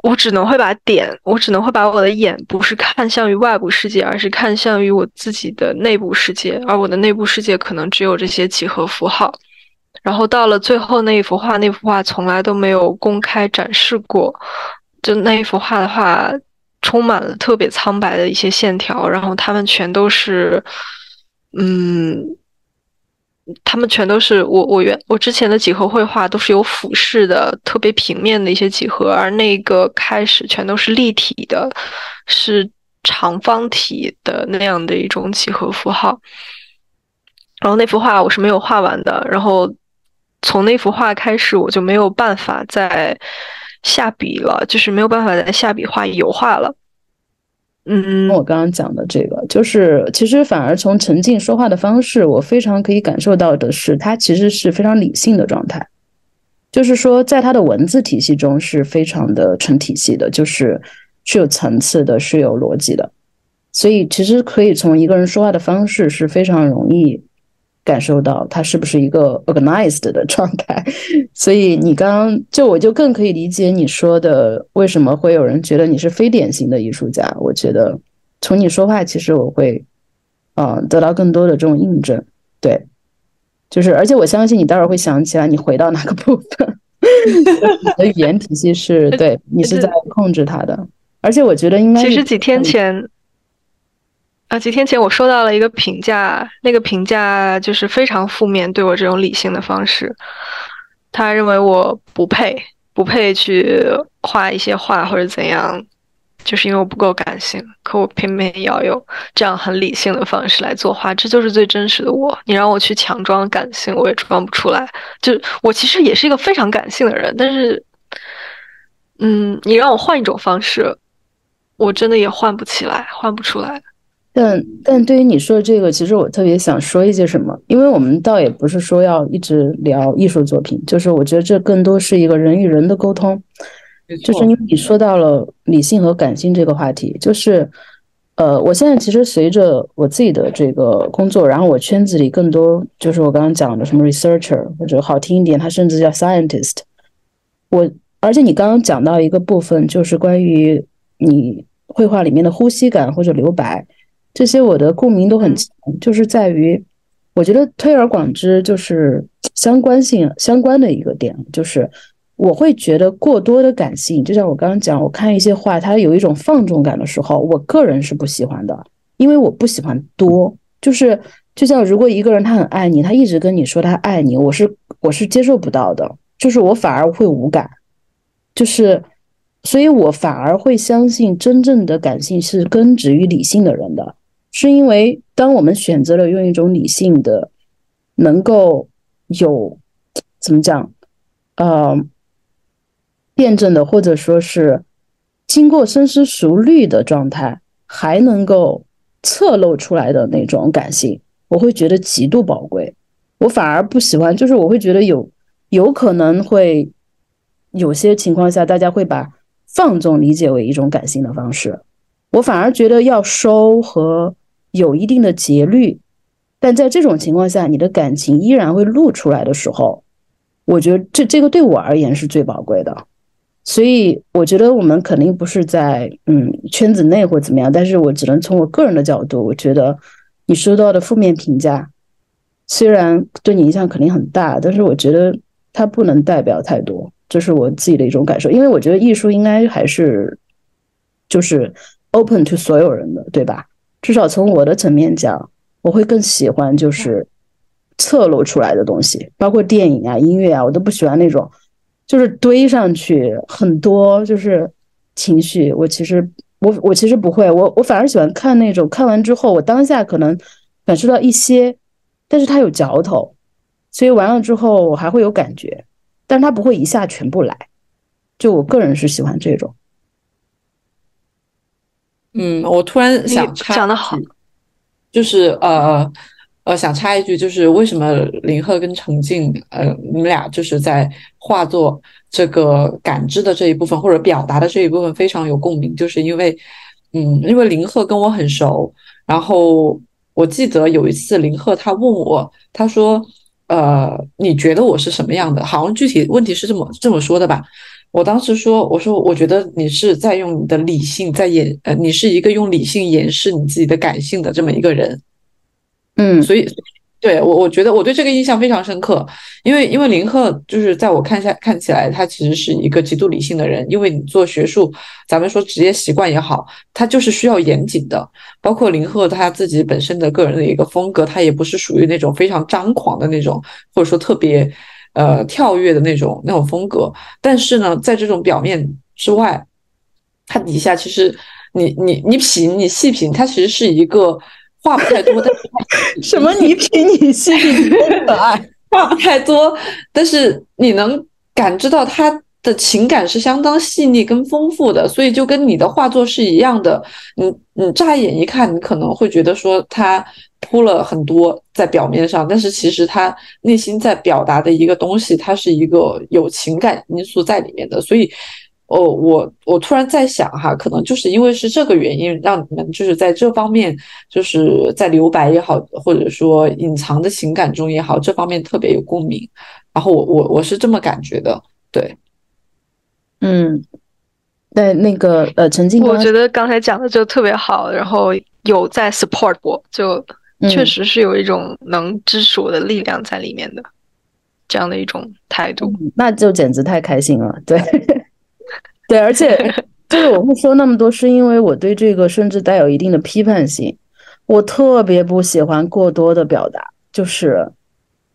我只能会把点，我只能会把我的眼不是看向于外部世界，而是看向于我自己的内部世界。而我的内部世界可能只有这些几何符号。然后到了最后那一幅画，那幅画从来都没有公开展示过。就那一幅画的话，充满了特别苍白的一些线条，然后它们全都是，嗯，它们全都是我我原我之前的几何绘画都是有俯视的特别平面的一些几何，而那个开始全都是立体的，是长方体的那样的一种几何符号。然后那幅画我是没有画完的，然后从那幅画开始我就没有办法再。下笔了，就是没有办法再下笔画油画了。嗯，我刚刚讲的这个，就是其实反而从陈静说话的方式，我非常可以感受到的是，他其实是非常理性的状态。就是说，在他的文字体系中是非常的成体系的，就是是有层次的，是有逻辑的。所以其实可以从一个人说话的方式是非常容易。感受到他是不是一个 organized 的状态，所以你刚刚就我就更可以理解你说的为什么会有人觉得你是非典型的艺术家。我觉得从你说话，其实我会嗯得到更多的这种印证。对，就是而且我相信你待会儿会想起来你回到哪个部分，你的语言体系是对你是在控制它的。而且我觉得应该其实几天前。啊，几天前我收到了一个评价，那个评价就是非常负面，对我这种理性的方式，他认为我不配，不配去画一些画或者怎样，就是因为我不够感性，可我偏偏要有这样很理性的方式来作画，这就是最真实的我。你让我去强装感性，我也装不出来。就我其实也是一个非常感性的人，但是，嗯，你让我换一种方式，我真的也换不起来，换不出来。但但对于你说的这个，其实我特别想说一些什么，因为我们倒也不是说要一直聊艺术作品，就是我觉得这更多是一个人与人的沟通。就是因为你说到了理性和感性这个话题，就是，呃，我现在其实随着我自己的这个工作，然后我圈子里更多就是我刚刚讲的什么 researcher 或者好听一点，他甚至叫 scientist。我而且你刚刚讲到一个部分，就是关于你绘画里面的呼吸感或者留白，这些我的共鸣都很强，就是在于我觉得推而广之就是相关性相关的一个点，就是。我会觉得过多的感性，就像我刚刚讲，我看一些话，它有一种放纵感的时候，我个人是不喜欢的，因为我不喜欢多。就是就像如果一个人他很爱你，他一直跟你说他爱你，我是我是接受不到的，就是我反而会无感。就是，所以我反而会相信真正的感性是根植于理性的人的，是因为当我们选择了用一种理性的，能够有怎么讲，呃。辩证的，或者说是经过深思熟虑的状态，还能够侧漏出来的那种感性，我会觉得极度宝贵。我反而不喜欢，就是我会觉得有有可能会有些情况下，大家会把放纵理解为一种感性的方式。我反而觉得要收和有一定的节律，但在这种情况下，你的感情依然会露出来的时候，我觉得这这个对我而言是最宝贵的。所以我觉得我们肯定不是在嗯圈子内或怎么样，但是我只能从我个人的角度，我觉得你收到的负面评价虽然对你影响肯定很大，但是我觉得它不能代表太多，这是我自己的一种感受。因为我觉得艺术应该还是就是 open to 所有人的，对吧？至少从我的层面讲，我会更喜欢就是侧露出来的东西，包括电影啊、音乐啊，我都不喜欢那种。就是堆上去很多，就是情绪。我其实我我其实不会，我我反而喜欢看那种看完之后，我当下可能感受到一些，但是它有嚼头，所以完了之后我还会有感觉，但是它不会一下全部来。就我个人是喜欢这种。嗯，我突然想讲的好，就是呃。呃，想插一句，就是为什么林鹤跟程静，呃，你们俩就是在画作这个感知的这一部分，或者表达的这一部分非常有共鸣，就是因为，嗯，因为林鹤跟我很熟，然后我记得有一次林鹤他问我，他说，呃，你觉得我是什么样的？好像具体问题是这么这么说的吧？我当时说，我说我觉得你是在用你的理性在掩，呃，你是一个用理性掩饰你自己的感性的这么一个人。嗯，所以，对我我觉得我对这个印象非常深刻，因为因为林鹤就是在我看下看起来，他其实是一个极度理性的人。因为你做学术，咱们说职业习惯也好，他就是需要严谨的。包括林鹤他自己本身的个人的一个风格，他也不是属于那种非常张狂的那种，或者说特别呃跳跃的那种那种风格。但是呢，在这种表面之外，它底下其实你你你品你细品，它其实是一个。话不太多，但是什么你品你细你多可爱，话不太多，但是你能感知到他的情感是相当细腻跟丰富的，所以就跟你的画作是一样的。你你乍眼一看，你可能会觉得说他铺了很多在表面上，但是其实他内心在表达的一个东西，它是一个有情感因素在里面的，所以。哦，我我突然在想哈，可能就是因为是这个原因，让你们就是在这方面，就是在留白也好，或者说隐藏的情感中也好，这方面特别有共鸣。然后我我我是这么感觉的，对，嗯，对那个呃，陈静，我觉得刚才讲的就特别好，然后有在 support 我，就确实是有一种能支持我的力量在里面的这样的一种态度，那就简直太开心了，对。对，而且 就是我会说那么多，是因为我对这个甚至带有一定的批判性。我特别不喜欢过多的表达，就是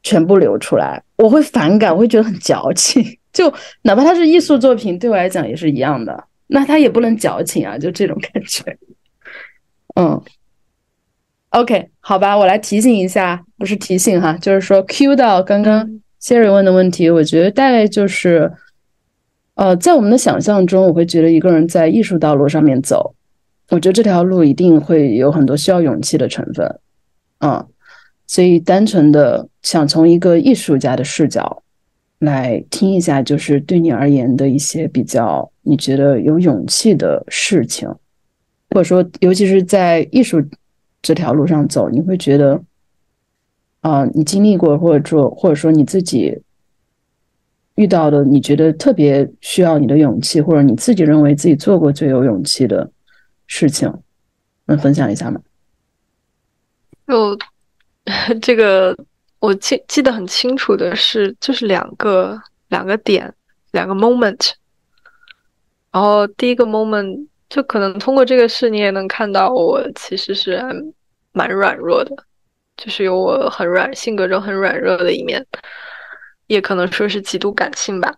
全部流出来，我会反感，我会觉得很矫情。就哪怕它是艺术作品，对我来讲也是一样的。那它也不能矫情啊，就这种感觉。嗯，OK，好吧，我来提醒一下，不是提醒哈，就是说 Q 到刚刚 Siri 问的问题，我觉得大概就是，呃，在我们的想象中，我会觉得一个人在艺术道路上面走，我觉得这条路一定会有很多需要勇气的成分，嗯，所以单纯的想从一个艺术家的视角来听一下，就是对你而言的一些比较你觉得有勇气的事情。或者说，尤其是在艺术这条路上走，你会觉得，啊，你经历过，或者说，或者说你自己遇到的，你觉得特别需要你的勇气，或者你自己认为自己做过最有勇气的事情，能分享一下吗？就 这个，我记记得很清楚的是，就是两个两个点，两个 moment，然后第一个 moment。就可能通过这个事，你也能看到我其实是蛮软弱的，就是有我很软性格中很软弱的一面，也可能说是极度感性吧。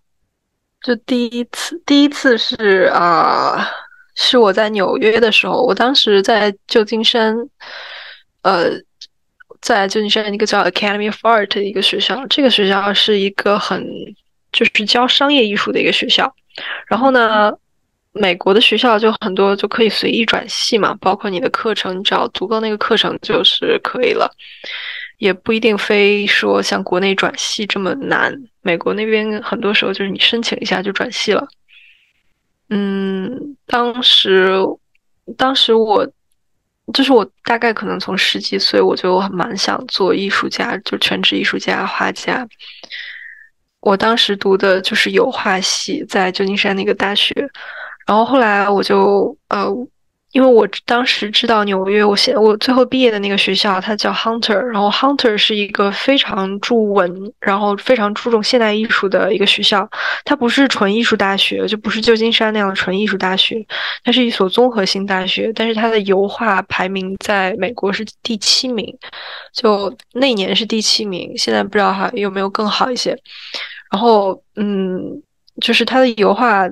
就第一次，第一次是啊，是我在纽约的时候，我当时在旧金山，呃，在旧金山一个叫 Academy of Art 的一个学校，这个学校是一个很就是教商业艺术的一个学校，然后呢。美国的学校就很多，就可以随意转系嘛，包括你的课程，你只要足够那个课程就是可以了，也不一定非说像国内转系这么难。美国那边很多时候就是你申请一下就转系了。嗯，当时，当时我就是我大概可能从十几岁我就蛮想做艺术家，就全职艺术家、画家。我当时读的就是油画系，在旧金山那个大学。然后后来我就呃，因为我当时知道纽约，我现我最后毕业的那个学校，它叫 Hunter，然后 Hunter 是一个非常注文，然后非常注重现代艺术的一个学校。它不是纯艺术大学，就不是旧金山那样的纯艺术大学，它是一所综合性大学。但是它的油画排名在美国是第七名，就那年是第七名，现在不知道还有没有更好一些。然后嗯，就是它的油画。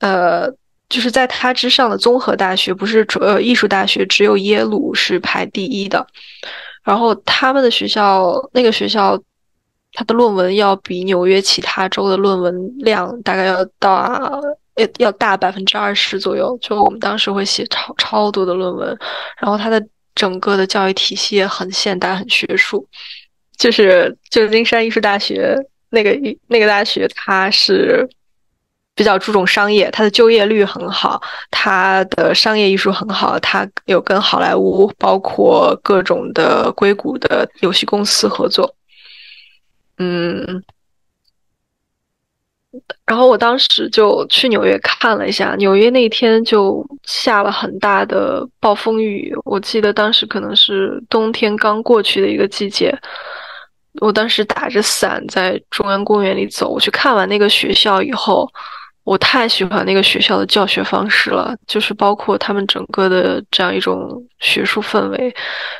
呃，就是在它之上的综合大学，不是主呃艺术大学，只有耶鲁是排第一的。然后他们的学校，那个学校，它的论文要比纽约其他州的论文量大概要大，要要大百分之二十左右。就我们当时会写超超多的论文，然后它的整个的教育体系也很现代、很学术。就是旧金山艺术大学那个那个大学，它是。比较注重商业，它的就业率很好，它的商业艺术很好，它有跟好莱坞包括各种的硅谷的游戏公司合作。嗯，然后我当时就去纽约看了一下，纽约那天就下了很大的暴风雨，我记得当时可能是冬天刚过去的一个季节。我当时打着伞在中央公园里走，我去看完那个学校以后。我太喜欢那个学校的教学方式了，就是包括他们整个的这样一种学术氛围，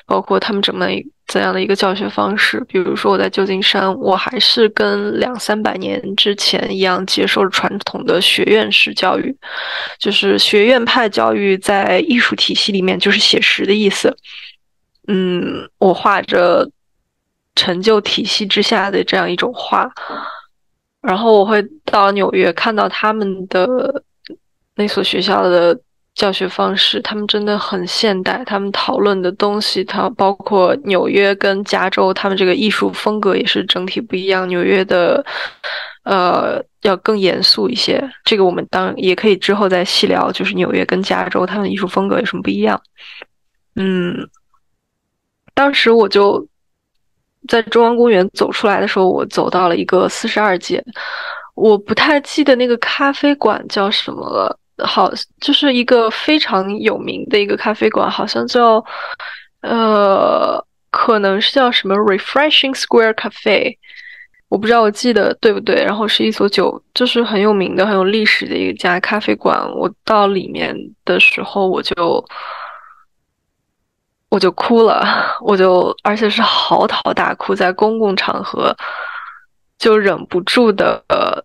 包括他们怎么怎样的一个教学方式。比如说我在旧金山，我还是跟两三百年之前一样接受传统的学院式教育，就是学院派教育在艺术体系里面就是写实的意思。嗯，我画着陈旧体系之下的这样一种画。然后我会到纽约看到他们的那所学校的教学方式，他们真的很现代。他们讨论的东西，它包括纽约跟加州，他们这个艺术风格也是整体不一样。纽约的呃要更严肃一些，这个我们当也可以之后再细聊。就是纽约跟加州他们艺术风格有什么不一样？嗯，当时我就。在中央公园走出来的时候，我走到了一个四十二街，我不太记得那个咖啡馆叫什么了，好，就是一个非常有名的一个咖啡馆，好像叫，呃，可能是叫什么 Refreshing Square Cafe，我不知道我记得对不对。然后是一所酒，就是很有名的、很有历史的一家咖啡馆。我到里面的时候，我就。我就哭了，我就而且是嚎啕大哭，在公共场合就忍不住的呃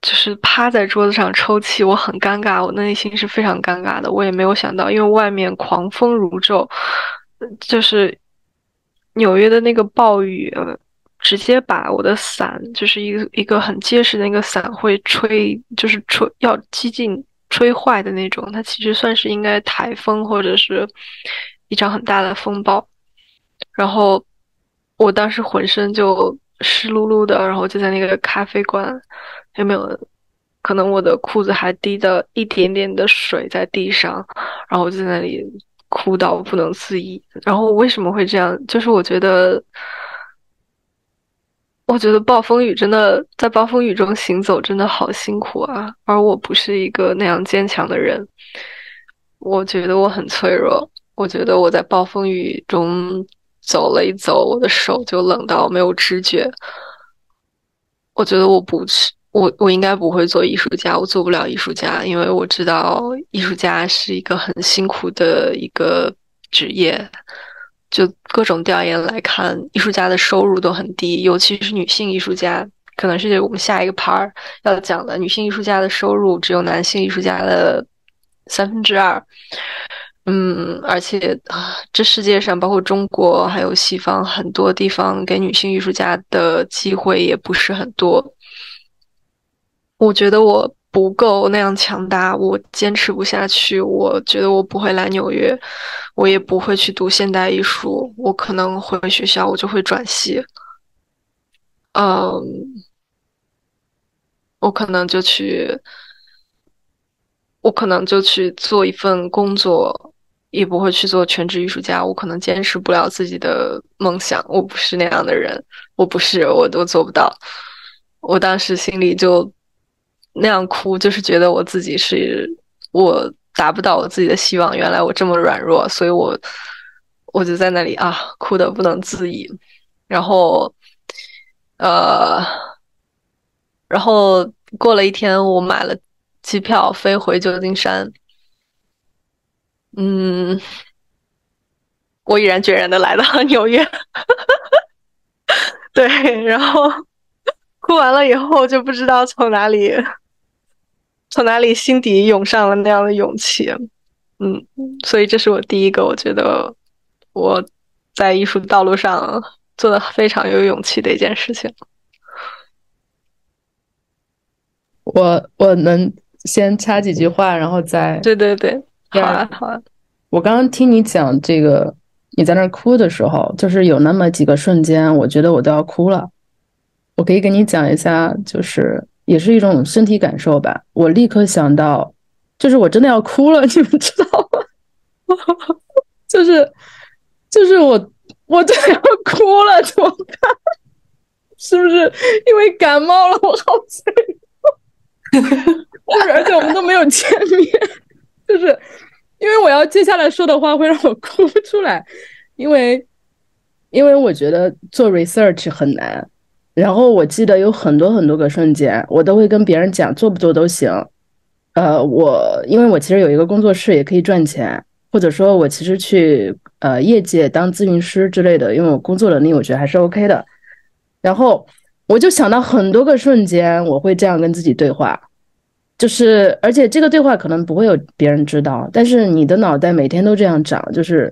就是趴在桌子上抽泣，我很尴尬，我内心是非常尴尬的。我也没有想到，因为外面狂风如骤，就是纽约的那个暴雨，直接把我的伞，就是一个一个很结实的那个伞，会吹，就是吹要激进吹坏的那种。它其实算是应该台风或者是一场很大的风暴。然后我当时浑身就。湿漉漉的，然后就在那个咖啡馆，有没有可能我的裤子还滴的一点点的水在地上，然后我就在那里哭到不能自已。然后为什么会这样？就是我觉得，我觉得暴风雨真的在暴风雨中行走真的好辛苦啊，而我不是一个那样坚强的人，我觉得我很脆弱，我觉得我在暴风雨中。走了一走，我的手就冷到没有知觉。我觉得我不去我，我应该不会做艺术家，我做不了艺术家，因为我知道艺术家是一个很辛苦的一个职业。就各种调研来看，艺术家的收入都很低，尤其是女性艺术家，可能是我们下一个 part 要讲的，女性艺术家的收入只有男性艺术家的三分之二。嗯，而且，这世界上包括中国还有西方很多地方给女性艺术家的机会也不是很多。我觉得我不够那样强大，我坚持不下去。我觉得我不会来纽约，我也不会去读现代艺术。我可能回学校，我就会转系。嗯，我可能就去，我可能就去做一份工作。也不会去做全职艺术家，我可能坚持不了自己的梦想，我不是那样的人，我不是，我都做不到。我当时心里就那样哭，就是觉得我自己是我达不到我自己的希望，原来我这么软弱，所以我我就在那里啊，哭的不能自已。然后，呃，然后过了一天，我买了机票飞回旧金山。嗯，我毅然决然的来到了纽约，对，然后哭完了以后就不知道从哪里，从哪里心底涌上了那样的勇气，嗯，所以这是我第一个我觉得我在艺术道路上做的非常有勇气的一件事情。我我能先插几句话，然后再对对对。好啊，好啊！我刚刚听你讲这个，你在那儿哭的时候，就是有那么几个瞬间，我觉得我都要哭了。我可以跟你讲一下，就是也是一种身体感受吧。我立刻想到，就是我真的要哭了，你们知道吗？就是就是我我真的要哭了，怎么办？是不是因为感冒了？我好脆弱，而且我们都没有见面。就是因为我要接下来说的话会让我 哭出来，因为因为我觉得做 research 很难。然后我记得有很多很多个瞬间，我都会跟别人讲做不做都行。呃，我因为我其实有一个工作室，也可以赚钱，或者说我其实去呃业界当咨询师之类的，因为我工作能力我觉得还是 OK 的。然后我就想到很多个瞬间，我会这样跟自己对话。就是，而且这个对话可能不会有别人知道，但是你的脑袋每天都这样长，就是，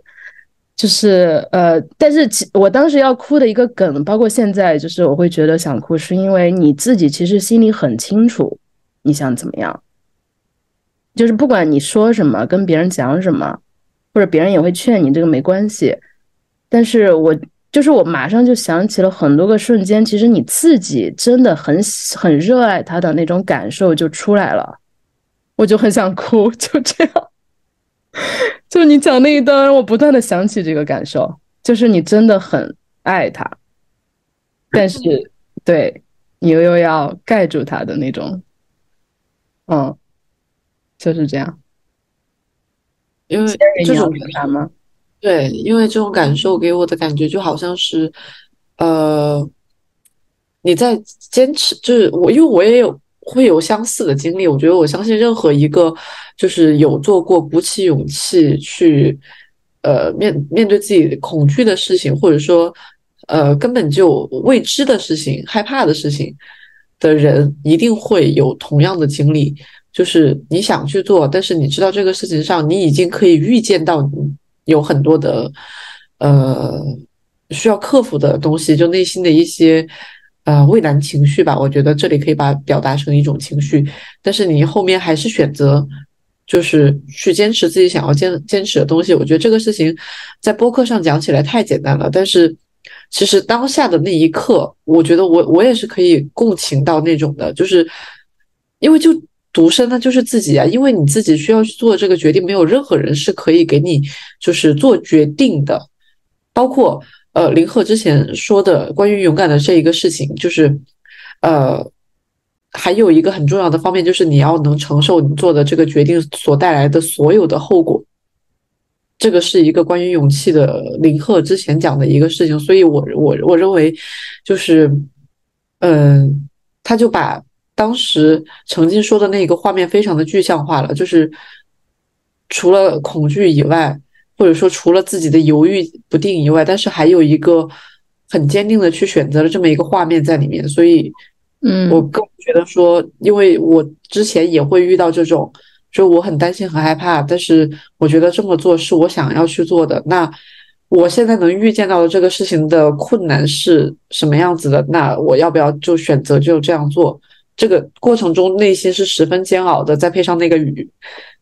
就是呃，但是其我当时要哭的一个梗，包括现在，就是我会觉得想哭，是因为你自己其实心里很清楚你想怎么样，就是不管你说什么，跟别人讲什么，或者别人也会劝你这个没关系，但是我。就是我马上就想起了很多个瞬间，其实你自己真的很很热爱他的那种感受就出来了，我就很想哭，就这样。就你讲那一段，我不断的想起这个感受，就是你真的很爱他，但是对你又要盖住他的那种，嗯，就是这样。因为这种啥吗？对，因为这种感受给我的感觉就好像是，呃，你在坚持，就是我，因为我也有会有相似的经历。我觉得我相信任何一个就是有做过鼓起勇气去，呃，面面对自己恐惧的事情，或者说，呃，根本就未知的事情、害怕的事情，的人一定会有同样的经历，就是你想去做，但是你知道这个事情上你已经可以预见到有很多的呃需要克服的东西，就内心的一些呃畏难情绪吧。我觉得这里可以把表达成一种情绪，但是你后面还是选择。就是去坚持自己想要坚坚持的东西，我觉得这个事情在播客上讲起来太简单了，但是其实当下的那一刻，我觉得我我也是可以共情到那种的，就是因为就独生那就是自己啊，因为你自己需要去做这个决定，没有任何人是可以给你就是做决定的，包括呃林鹤之前说的关于勇敢的这一个事情，就是呃。还有一个很重要的方面，就是你要能承受你做的这个决定所带来的所有的后果。这个是一个关于勇气的林鹤之前讲的一个事情，所以我我我认为，就是，嗯，他就把当时曾经说的那个画面非常的具象化了，就是除了恐惧以外，或者说除了自己的犹豫不定以外，但是还有一个很坚定的去选择了这么一个画面在里面，所以。嗯，我更觉得说，因为我之前也会遇到这种，就我很担心、很害怕，但是我觉得这么做是我想要去做的。那我现在能预见到的这个事情的困难是什么样子的？那我要不要就选择就这样做？这个过程中内心是十分煎熬的，再配上那个雨，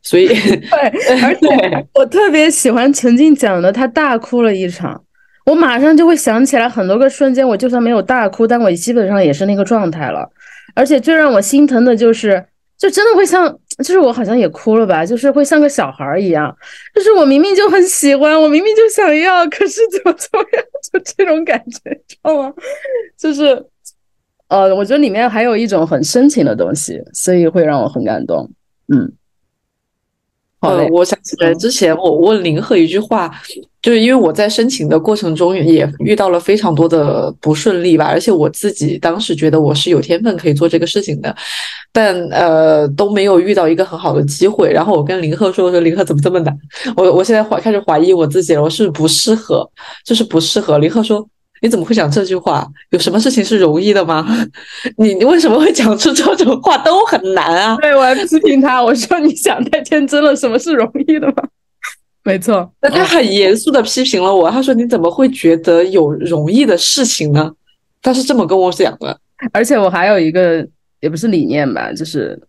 所以对，而且我特别喜欢陈静讲的，她大哭了一场。我马上就会想起来很多个瞬间，我就算没有大哭，但我基本上也是那个状态了。而且最让我心疼的就是，就真的会像，就是我好像也哭了吧，就是会像个小孩一样，就是我明明就很喜欢，我明明就想要，可是怎么怎么样，就这种感觉，知道吗？就是，呃，我觉得里面还有一种很深情的东西，所以会让我很感动。嗯。呃，我想起来之前我问林鹤一句话，就是因为我在申请的过程中也遇到了非常多的不顺利吧，而且我自己当时觉得我是有天分可以做这个事情的，但呃都没有遇到一个很好的机会。然后我跟林鹤说：“我说林鹤怎么这么难？我我现在怀开始怀疑我自己了，我是不适合，就是不适合。”林鹤说。你怎么会讲这句话？有什么事情是容易的吗？你你为什么会讲出这种话？都很难啊！对我还批评他，我说你想太天真了，什么是容易的吗？没错，那他很严肃的批评了我。他说你怎么会觉得有容易的事情呢？他是这么跟我讲的。而且我还有一个，也不是理念吧，就是。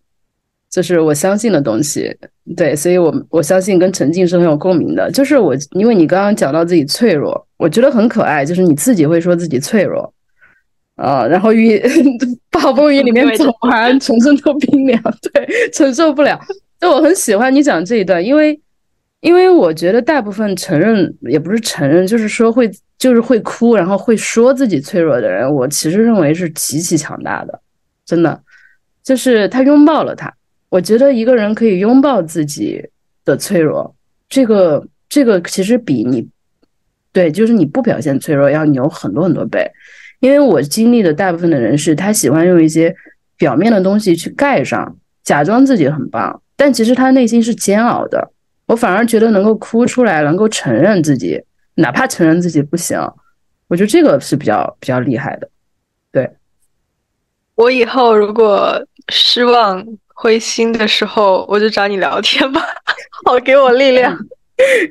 这是我相信的东西，对，所以我我相信跟陈静是很有共鸣的。就是我，因为你刚刚讲到自己脆弱，我觉得很可爱。就是你自己会说自己脆弱，啊，然后雨暴风雨里面走完，全身都冰凉，对，承受不了。就我很喜欢你讲这一段，因为因为我觉得大部分承认也不是承认，就是说会就是会哭，然后会说自己脆弱的人，我其实认为是极其强大的，真的，就是他拥抱了他。我觉得一个人可以拥抱自己的脆弱，这个这个其实比你对，就是你不表现脆弱要牛很多很多倍。因为我经历的大部分的人是，他喜欢用一些表面的东西去盖上，假装自己很棒，但其实他内心是煎熬的。我反而觉得能够哭出来，能够承认自己，哪怕承认自己不行，我觉得这个是比较比较厉害的。对，我以后如果失望。灰心的时候，我就找你聊天吧，好给我力量。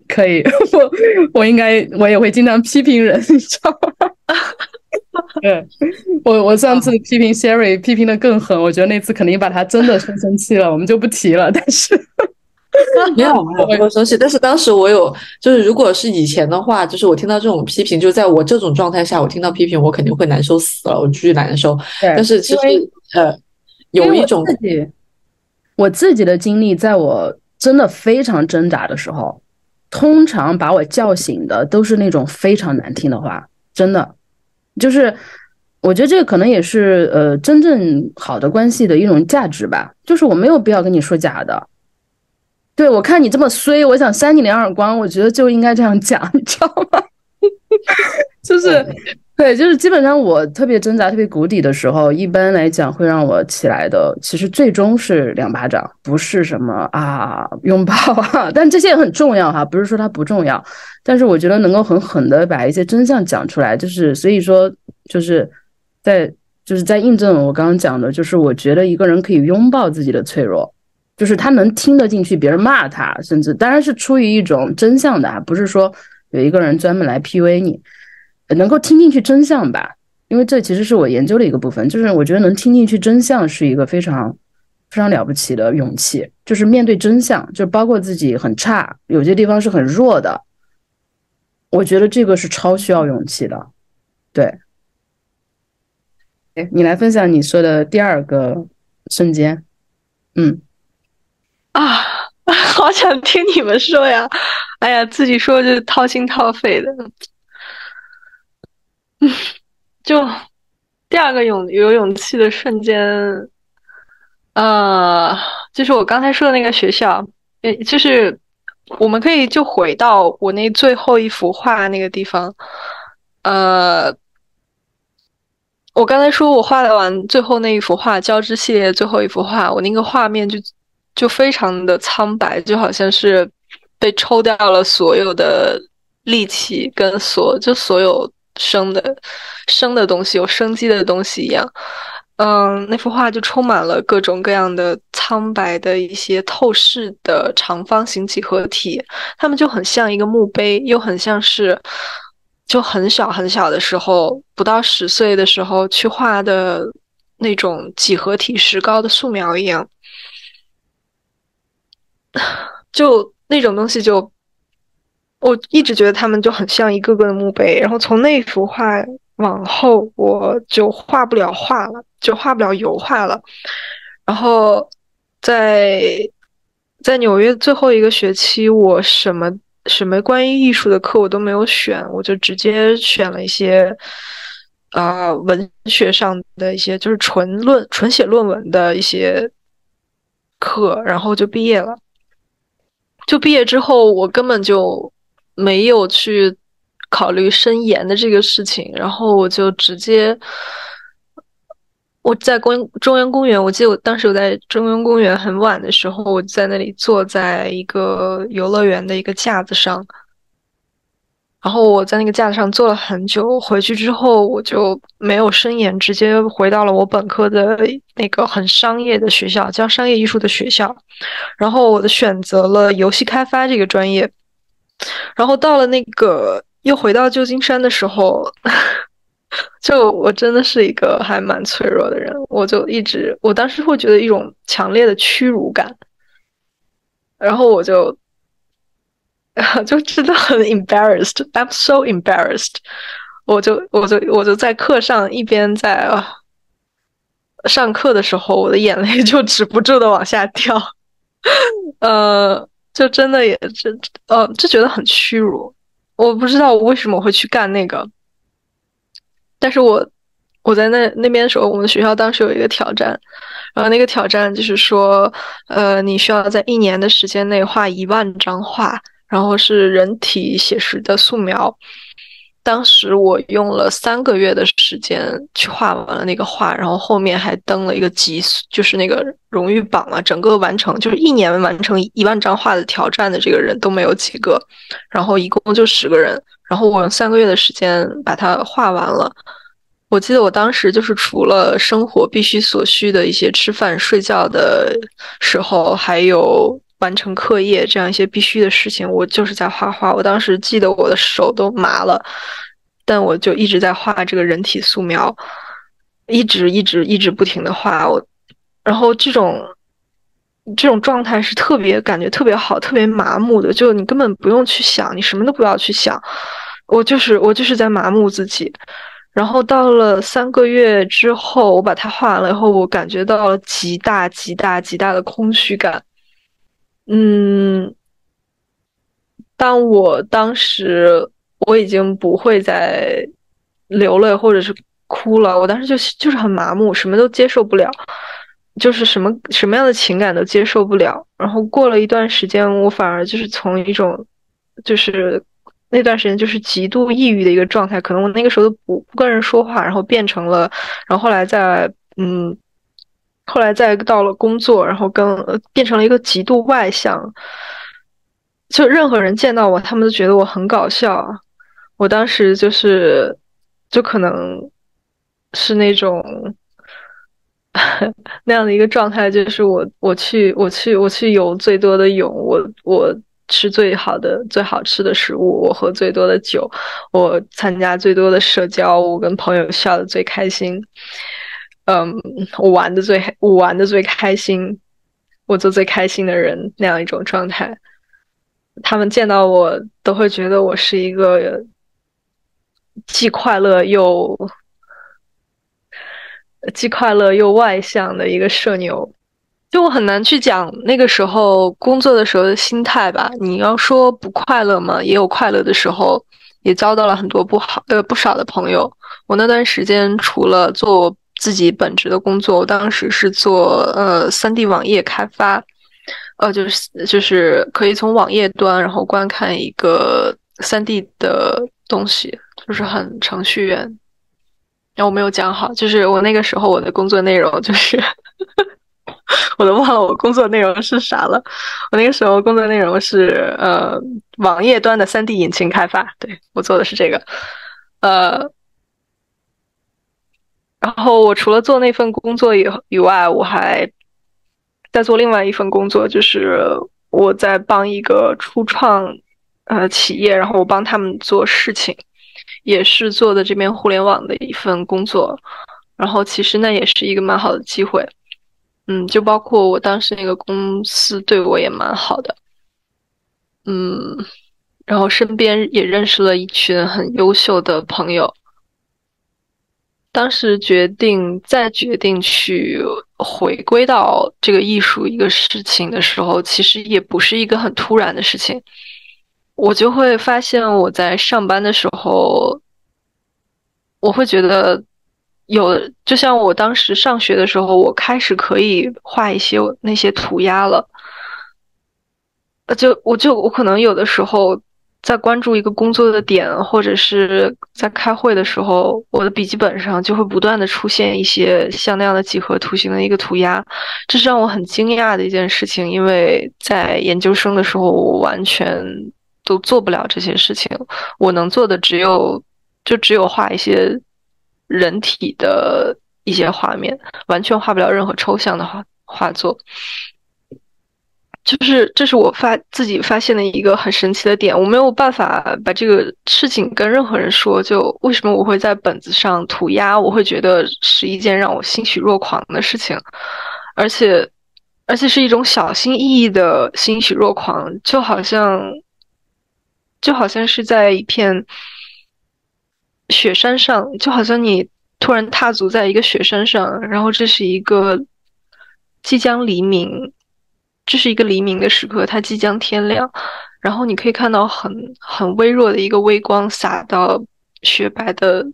可以，我我应该我也会经常批评人，你知道吗？对，我我上次批评 Sherry 批评的更狠，我觉得那次肯定把他真的生生气了，我们就不提了。但是 没有没有生气，但是当时我有，就是如果是以前的话，就是我听到这种批评，就在我这种状态下，我听到批评，我肯定会难受死了，我巨难受。但是其实呃，有一种。我自己的经历，在我真的非常挣扎的时候，通常把我叫醒的都是那种非常难听的话，真的，就是我觉得这个可能也是呃真正好的关系的一种价值吧，就是我没有必要跟你说假的，对我看你这么衰，我想扇你两耳光，我觉得就应该这样讲，你知道吗？就是。对，就是基本上我特别挣扎、特别谷底的时候，一般来讲会让我起来的，其实最终是两巴掌，不是什么啊拥抱啊，但这些也很重要哈，不是说它不重要，但是我觉得能够很狠的把一些真相讲出来，就是所以说就是在就是在印证我刚刚讲的，就是我觉得一个人可以拥抱自己的脆弱，就是他能听得进去别人骂他，甚至当然是出于一种真相的，不是说有一个人专门来 PUA 你，能够听进去真相吧。因为这其实是我研究的一个部分，就是我觉得能听进去真相是一个非常非常了不起的勇气，就是面对真相，就包括自己很差，有些地方是很弱的。我觉得这个是超需要勇气的，对。哎，你来分享你说的第二个瞬间。嗯，啊，好想听你们说呀！哎呀，自己说就掏心掏肺的。嗯，就第二个勇有勇气的瞬间，呃，就是我刚才说的那个学校，呃，就是我们可以就回到我那最后一幅画那个地方，呃。我刚才说，我画完最后那一幅画，交织系列最后一幅画，我那个画面就就非常的苍白，就好像是被抽掉了所有的力气跟所就所有生的生的东西，有生机的东西一样。嗯，那幅画就充满了各种各样的苍白的一些透视的长方形几何体，它们就很像一个墓碑，又很像是。就很小很小的时候，不到十岁的时候去画的那种几何体石膏的素描一样，就那种东西，就我一直觉得他们就很像一个个的墓碑。然后从那幅画往后，我就画不了画了，就画不了油画了。然后在在纽约最后一个学期，我什么。什么关于艺术的课我都没有选，我就直接选了一些，啊，文学上的一些，就是纯论、纯写论文的一些课，然后就毕业了。就毕业之后，我根本就没有去考虑申研的这个事情，然后我就直接。我在公中央公园，我记得我当时我在中央公园很晚的时候，我在那里坐在一个游乐园的一个架子上，然后我在那个架子上坐了很久。回去之后，我就没有深研，直接回到了我本科的那个很商业的学校，教商业艺术的学校。然后我的选择了游戏开发这个专业。然后到了那个又回到旧金山的时候。就我真的是一个还蛮脆弱的人，我就一直，我当时会觉得一种强烈的屈辱感，然后我就 就真的很 embarrassed，I'm so embarrassed，我就我就我就在课上一边在上课的时候，我的眼泪就止不住的往下掉，呃，就真的也真呃就觉得很屈辱，我不知道我为什么会去干那个。但是我我在那那边的时候，我们学校当时有一个挑战，然后那个挑战就是说，呃，你需要在一年的时间内画一万张画，然后是人体写实的素描。当时我用了三个月的时间去画完了那个画，然后后面还登了一个级，就是那个荣誉榜嘛。整个完成就是一年完成一万张画的挑战的这个人都没有几个，然后一共就十个人。然后我用三个月的时间把它画完了。我记得我当时就是除了生活必须所需的一些吃饭睡觉的时候，还有完成课业这样一些必须的事情，我就是在画画。我当时记得我的手都麻了，但我就一直在画这个人体素描，一直一直一直不停的画。我，然后这种这种状态是特别感觉特别好，特别麻木的，就你根本不用去想，你什么都不要去想。我就是我就是在麻木自己。然后到了三个月之后，我把它画完了以后，我感觉到了极大、极大、极大的空虚感。嗯，当我当时我已经不会再流泪或者是哭了，我当时就就是很麻木，什么都接受不了，就是什么什么样的情感都接受不了。然后过了一段时间，我反而就是从一种就是。那段时间就是极度抑郁的一个状态，可能我那个时候都不不跟人说话，然后变成了，然后后来在嗯，后来再到了工作，然后跟变成了一个极度外向，就任何人见到我，他们都觉得我很搞笑。我当时就是，就可能是那种 那样的一个状态，就是我我去我去我去游最多的泳，我我吃最好的最好吃的食物，我喝最多的酒，我参加最多的社交，我跟朋友笑的最开心，嗯，我玩的最我玩的最开心，我做最开心的人那样一种状态。他们见到我都会觉得我是一个既快乐又既快乐又外向的一个社牛。就我很难去讲那个时候工作的时候的心态吧。你要说不快乐嘛，也有快乐的时候，也交到了很多不好呃不少的朋友。我那段时间除了做自己本职的工作，我当时是做呃三 D 网页开发。呃，就是就是可以从网页端然后观看一个三 D 的东西，就是很程序员。然后我没有讲好，就是我那个时候我的工作内容就是，我都忘了我工作内容是啥了。我那个时候工作内容是呃网页端的三 D 引擎开发，对我做的是这个。呃，然后我除了做那份工作以以外，我还。在做另外一份工作，就是我在帮一个初创呃企业，然后我帮他们做事情，也是做的这边互联网的一份工作。然后其实那也是一个蛮好的机会，嗯，就包括我当时那个公司对我也蛮好的，嗯，然后身边也认识了一群很优秀的朋友。当时决定再决定去回归到这个艺术一个事情的时候，其实也不是一个很突然的事情。我就会发现我在上班的时候，我会觉得有，就像我当时上学的时候，我开始可以画一些那些涂鸦了。呃，就我就我可能有的时候。在关注一个工作的点，或者是在开会的时候，我的笔记本上就会不断的出现一些像那样的几何图形的一个涂鸦，这是让我很惊讶的一件事情。因为在研究生的时候，我完全都做不了这些事情，我能做的只有就只有画一些人体的一些画面，完全画不了任何抽象的画画作。就是这是我发自己发现的一个很神奇的点，我没有办法把这个事情跟任何人说。就为什么我会在本子上涂鸦，我会觉得是一件让我欣喜若狂的事情，而且而且是一种小心翼翼的欣喜若狂，就好像就好像是在一片雪山上，就好像你突然踏足在一个雪山上，然后这是一个即将黎明。这是一个黎明的时刻，它即将天亮，然后你可以看到很很微弱的一个微光洒到雪白的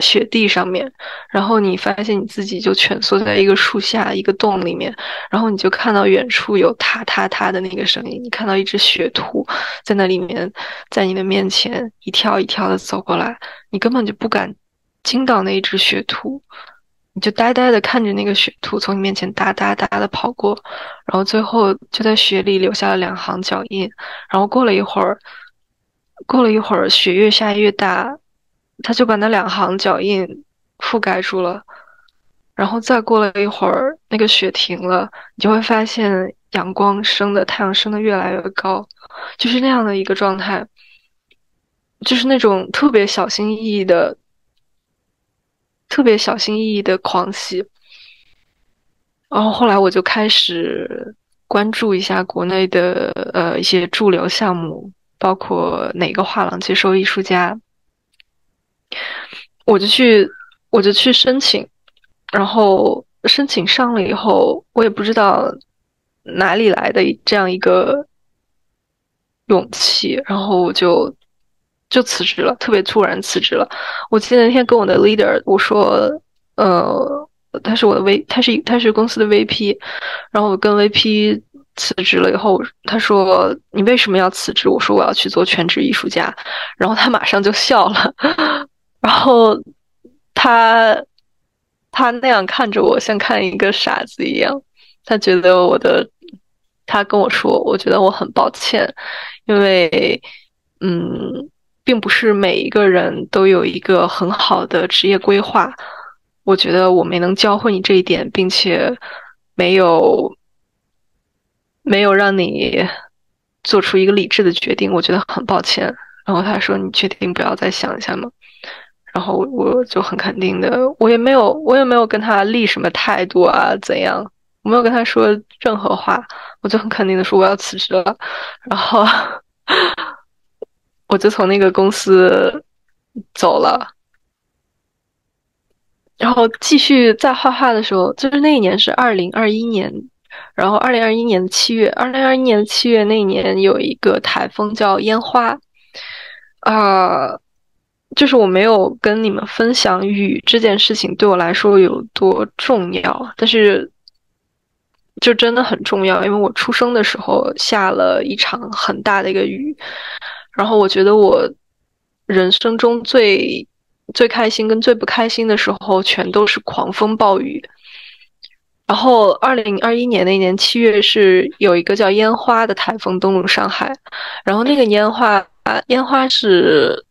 雪地上面，然后你发现你自己就蜷缩在一个树下一个洞里面，然后你就看到远处有踏踏踏的那个声音，你看到一只雪兔在那里面，在你的面前一跳一跳的走过来，你根本就不敢惊到那一只雪兔。你就呆呆的看着那个雪兔从你面前哒哒哒的跑过，然后最后就在雪里留下了两行脚印。然后过了一会儿，过了一会儿，雪越下越大，它就把那两行脚印覆盖住了。然后再过了一会儿，那个雪停了，你就会发现阳光升的太阳升的越来越高，就是那样的一个状态，就是那种特别小心翼翼的。特别小心翼翼的狂喜，然后后来我就开始关注一下国内的呃一些驻留项目，包括哪个画廊接收艺术家，我就去我就去申请，然后申请上了以后，我也不知道哪里来的这样一个勇气，然后我就。就辞职了，特别突然辞职了。我记得那天跟我的 leader 我说，呃，他是我的 V，他是他是公司的 VP，然后我跟 VP 辞职了以后，他说你为什么要辞职？我说我要去做全职艺术家，然后他马上就笑了，然后他他那样看着我，像看一个傻子一样，他觉得我的，他跟我说，我觉得我很抱歉，因为，嗯。并不是每一个人都有一个很好的职业规划。我觉得我没能教会你这一点，并且没有没有让你做出一个理智的决定，我觉得很抱歉。然后他说：“你确定不要再想一下吗？”然后我就很肯定的，我也没有我也没有跟他立什么态度啊，怎样？我没有跟他说任何话，我就很肯定的说我要辞职了。然后我就从那个公司走了。然后继续在画画的时候，就是那一年是二零二一年，然后二零二一年的七月，二零二一年的七月那一年有一个台风叫烟花，啊，就是我没有跟你们分享雨这件事情对我来说有多重要，但是就真的很重要，因为我出生的时候下了一场很大的一个雨，然后我觉得我人生中最。最开心跟最不开心的时候，全都是狂风暴雨。然后，二零二一年那年七月是有一个叫烟花的台风登陆上海，然后那个烟花，烟花是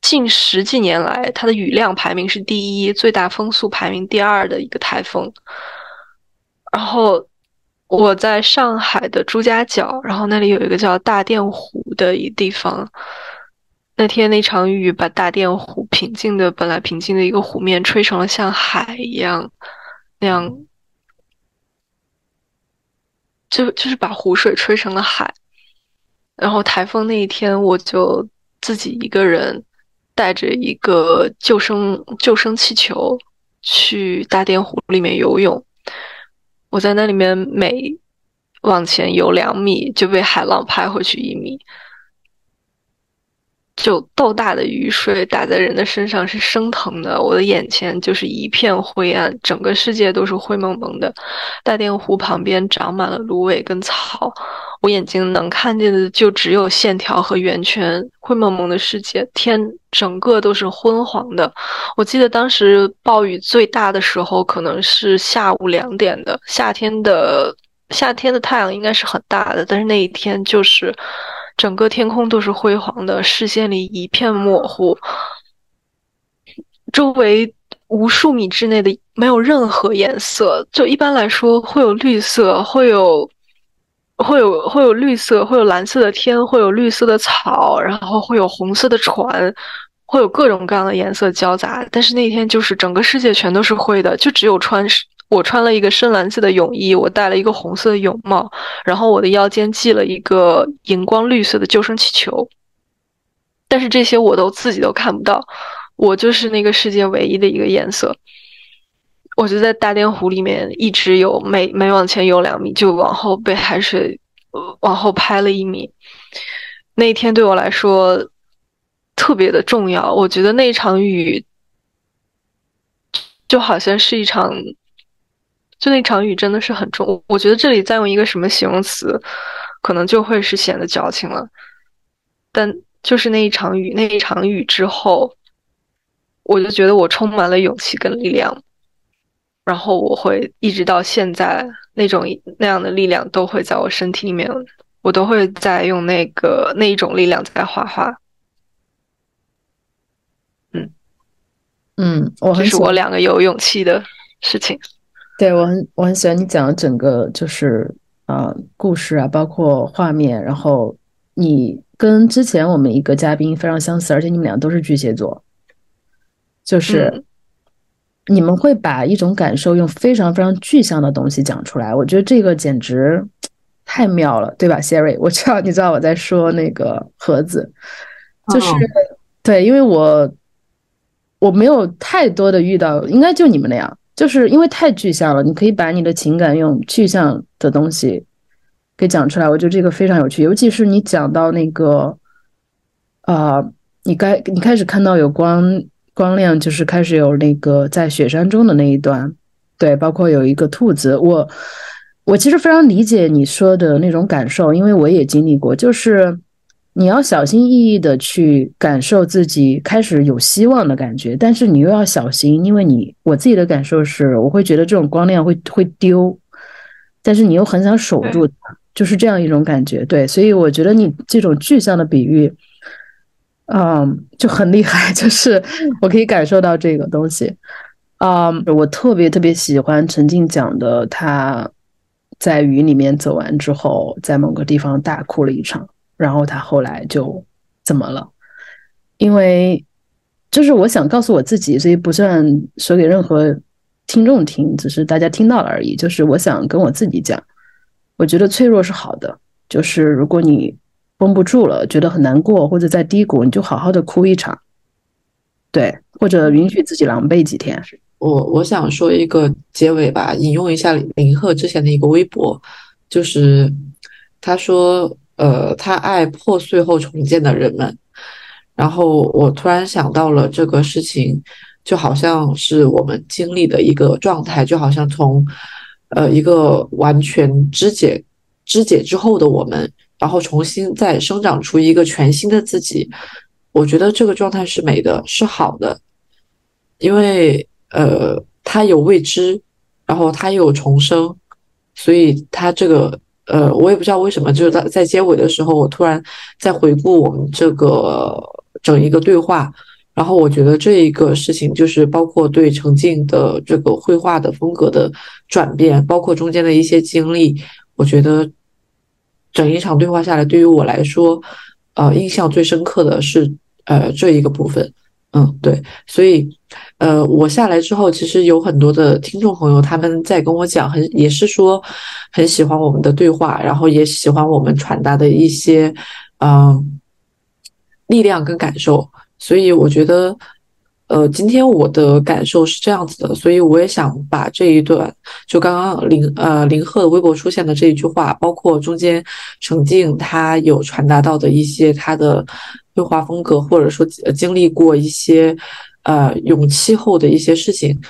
近十几年来它的雨量排名是第一，最大风速排名第二的一个台风。然后我在上海的朱家角，然后那里有一个叫大淀湖的一地方。那天那场雨把大淀湖平静的本来平静的一个湖面吹成了像海一样那样，就就是把湖水吹成了海。然后台风那一天，我就自己一个人带着一个救生救生气球去大甸湖里面游泳。我在那里面每往前游两米，就被海浪拍回去一米。就豆大的雨水打在人的身上是生疼的，我的眼前就是一片灰暗，整个世界都是灰蒙蒙的。大淀湖旁边长满了芦苇跟草，我眼睛能看见的就只有线条和圆圈，灰蒙蒙的世界，天整个都是昏黄的。我记得当时暴雨最大的时候可能是下午两点的，夏天的夏天的太阳应该是很大的，但是那一天就是。整个天空都是灰黄的，视线里一片模糊，周围无数米之内的没有任何颜色。就一般来说，会有绿色，会有，会有，会有绿色，会有蓝色的天，会有绿色的草，然后会有红色的船，会有各种各样的颜色交杂。但是那天就是整个世界全都是灰的，就只有穿。我穿了一个深蓝色的泳衣，我戴了一个红色的泳帽，然后我的腰间系了一个荧光绿色的救生气球。但是这些我都自己都看不到，我就是那个世界唯一的一个颜色。我就在大甸湖里面一直游，每每往前游两米就往后被海水往后拍了一米。那一天对我来说特别的重要，我觉得那场雨就好像是一场。就那场雨真的是很重，我觉得这里再用一个什么形容词，可能就会是显得矫情了。但就是那一场雨，那一场雨之后，我就觉得我充满了勇气跟力量，然后我会一直到现在，那种那样的力量都会在我身体里面，我都会在用那个那一种力量在画画。嗯嗯，这是我两个有勇气的事情。对我很我很喜欢你讲的整个就是啊故事啊，包括画面，然后你跟之前我们一个嘉宾非常相似，而且你们俩都是巨蟹座，就是你们会把一种感受用非常非常具象的东西讲出来，我觉得这个简直太妙了，对吧，Siri？我知道你知道我在说那个盒子，就是对，因为我我没有太多的遇到，应该就你们那样。就是因为太具象了，你可以把你的情感用具象的东西给讲出来，我觉得这个非常有趣。尤其是你讲到那个，啊，你该你开始看到有光光亮，就是开始有那个在雪山中的那一段，对，包括有一个兔子，我我其实非常理解你说的那种感受，因为我也经历过，就是。你要小心翼翼的去感受自己开始有希望的感觉，但是你又要小心，因为你我自己的感受是，我会觉得这种光亮会会丢，但是你又很想守住它，就是这样一种感觉。对，所以我觉得你这种具象的比喻，嗯，就很厉害，就是我可以感受到这个东西。嗯，我特别特别喜欢陈静讲的，他在雨里面走完之后，在某个地方大哭了一场，然后他后来就怎么了？因为就是我想告诉我自己，所以不算说给任何听众听，只是大家听到了而已。就是我想跟我自己讲，我觉得脆弱是好的，就是如果你绷不住了，觉得很难过或者在低谷，你就好好的哭一场，对，或者允许自己狼狈几天。我我想说一个结尾吧，引用一下林鹤之前的一个微博，就是他说，呃，他爱破碎后重建的人们。然后我突然想到了这个事情，就好像是我们经历的一个状态，就好像从，呃，一个完全肢解肢解之后的我们，然后重新再生长出一个全新的自己。我觉得这个状态是美的，是好的，因为。呃，它有未知，然后它又有重生，所以它这个呃，我也不知道为什么，就是在在结尾的时候，我突然在回顾我们这个整一个对话，然后我觉得这一个事情就是包括对程静的这个绘画的风格的转变，包括中间的一些经历，我觉得整一场对话下来，对于我来说，呃，印象最深刻的是呃这一个部分。嗯，对，所以，呃，我下来之后，其实有很多的听众朋友，他们在跟我讲，很也是说很喜欢我们的对话，然后也喜欢我们传达的一些，嗯，力量跟感受。所以我觉得，呃，今天我的感受是这样子的，所以我也想把这一段，就刚刚林呃林鹤的微博出现的这一句话，包括中间程静他有传达到的一些他的。绘画风格，或者说经历过一些呃勇气后的一些事情，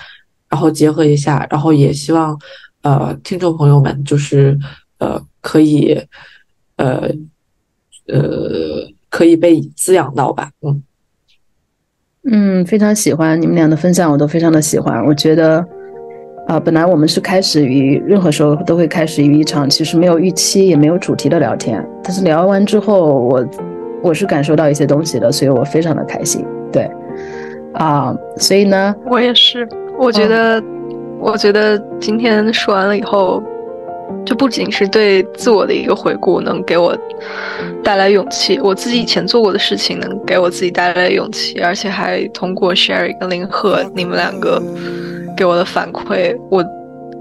然后结合一下，然后也希望呃听众朋友们就是呃可以呃呃可以被滋养到吧，嗯嗯，非常喜欢你们俩的分享，我都非常的喜欢。我觉得啊，本来我们是开始于任何时候都会开始于一场其实没有预期也没有主题的聊天，但是聊完之后我。我是感受到一些东西的，所以我非常的开心。对，啊，所以呢，我也是。我觉得，我觉得今天说完了以后，就不仅是对自我的一个回顾，能给我带来勇气；我自己以前做过的事情，能给我自己带来勇气，而且还通过 Sherry 跟林鹤你们两个给我的反馈，我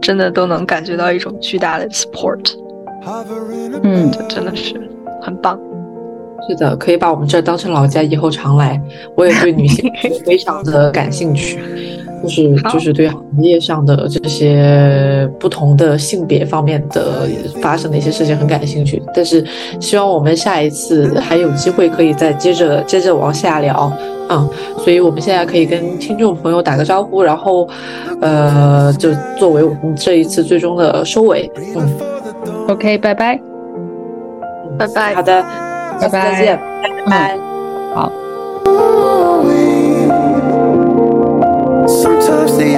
真的都能感觉到一种巨大的 support。嗯，这真的是很棒。是的，可以把我们这儿当成老家，以后常来。我也对女性 非常的感兴趣，就是就是对行业上的这些不同的性别方面的发生的一些事情很感兴趣。但是希望我们下一次还有机会可以再接着接着往下聊，嗯，所以我们现在可以跟听众朋友打个招呼，然后呃，就作为我们这一次最终的收尾，嗯，OK，拜拜，拜拜，好的。拜拜，再见，拜拜，好。Sometimes they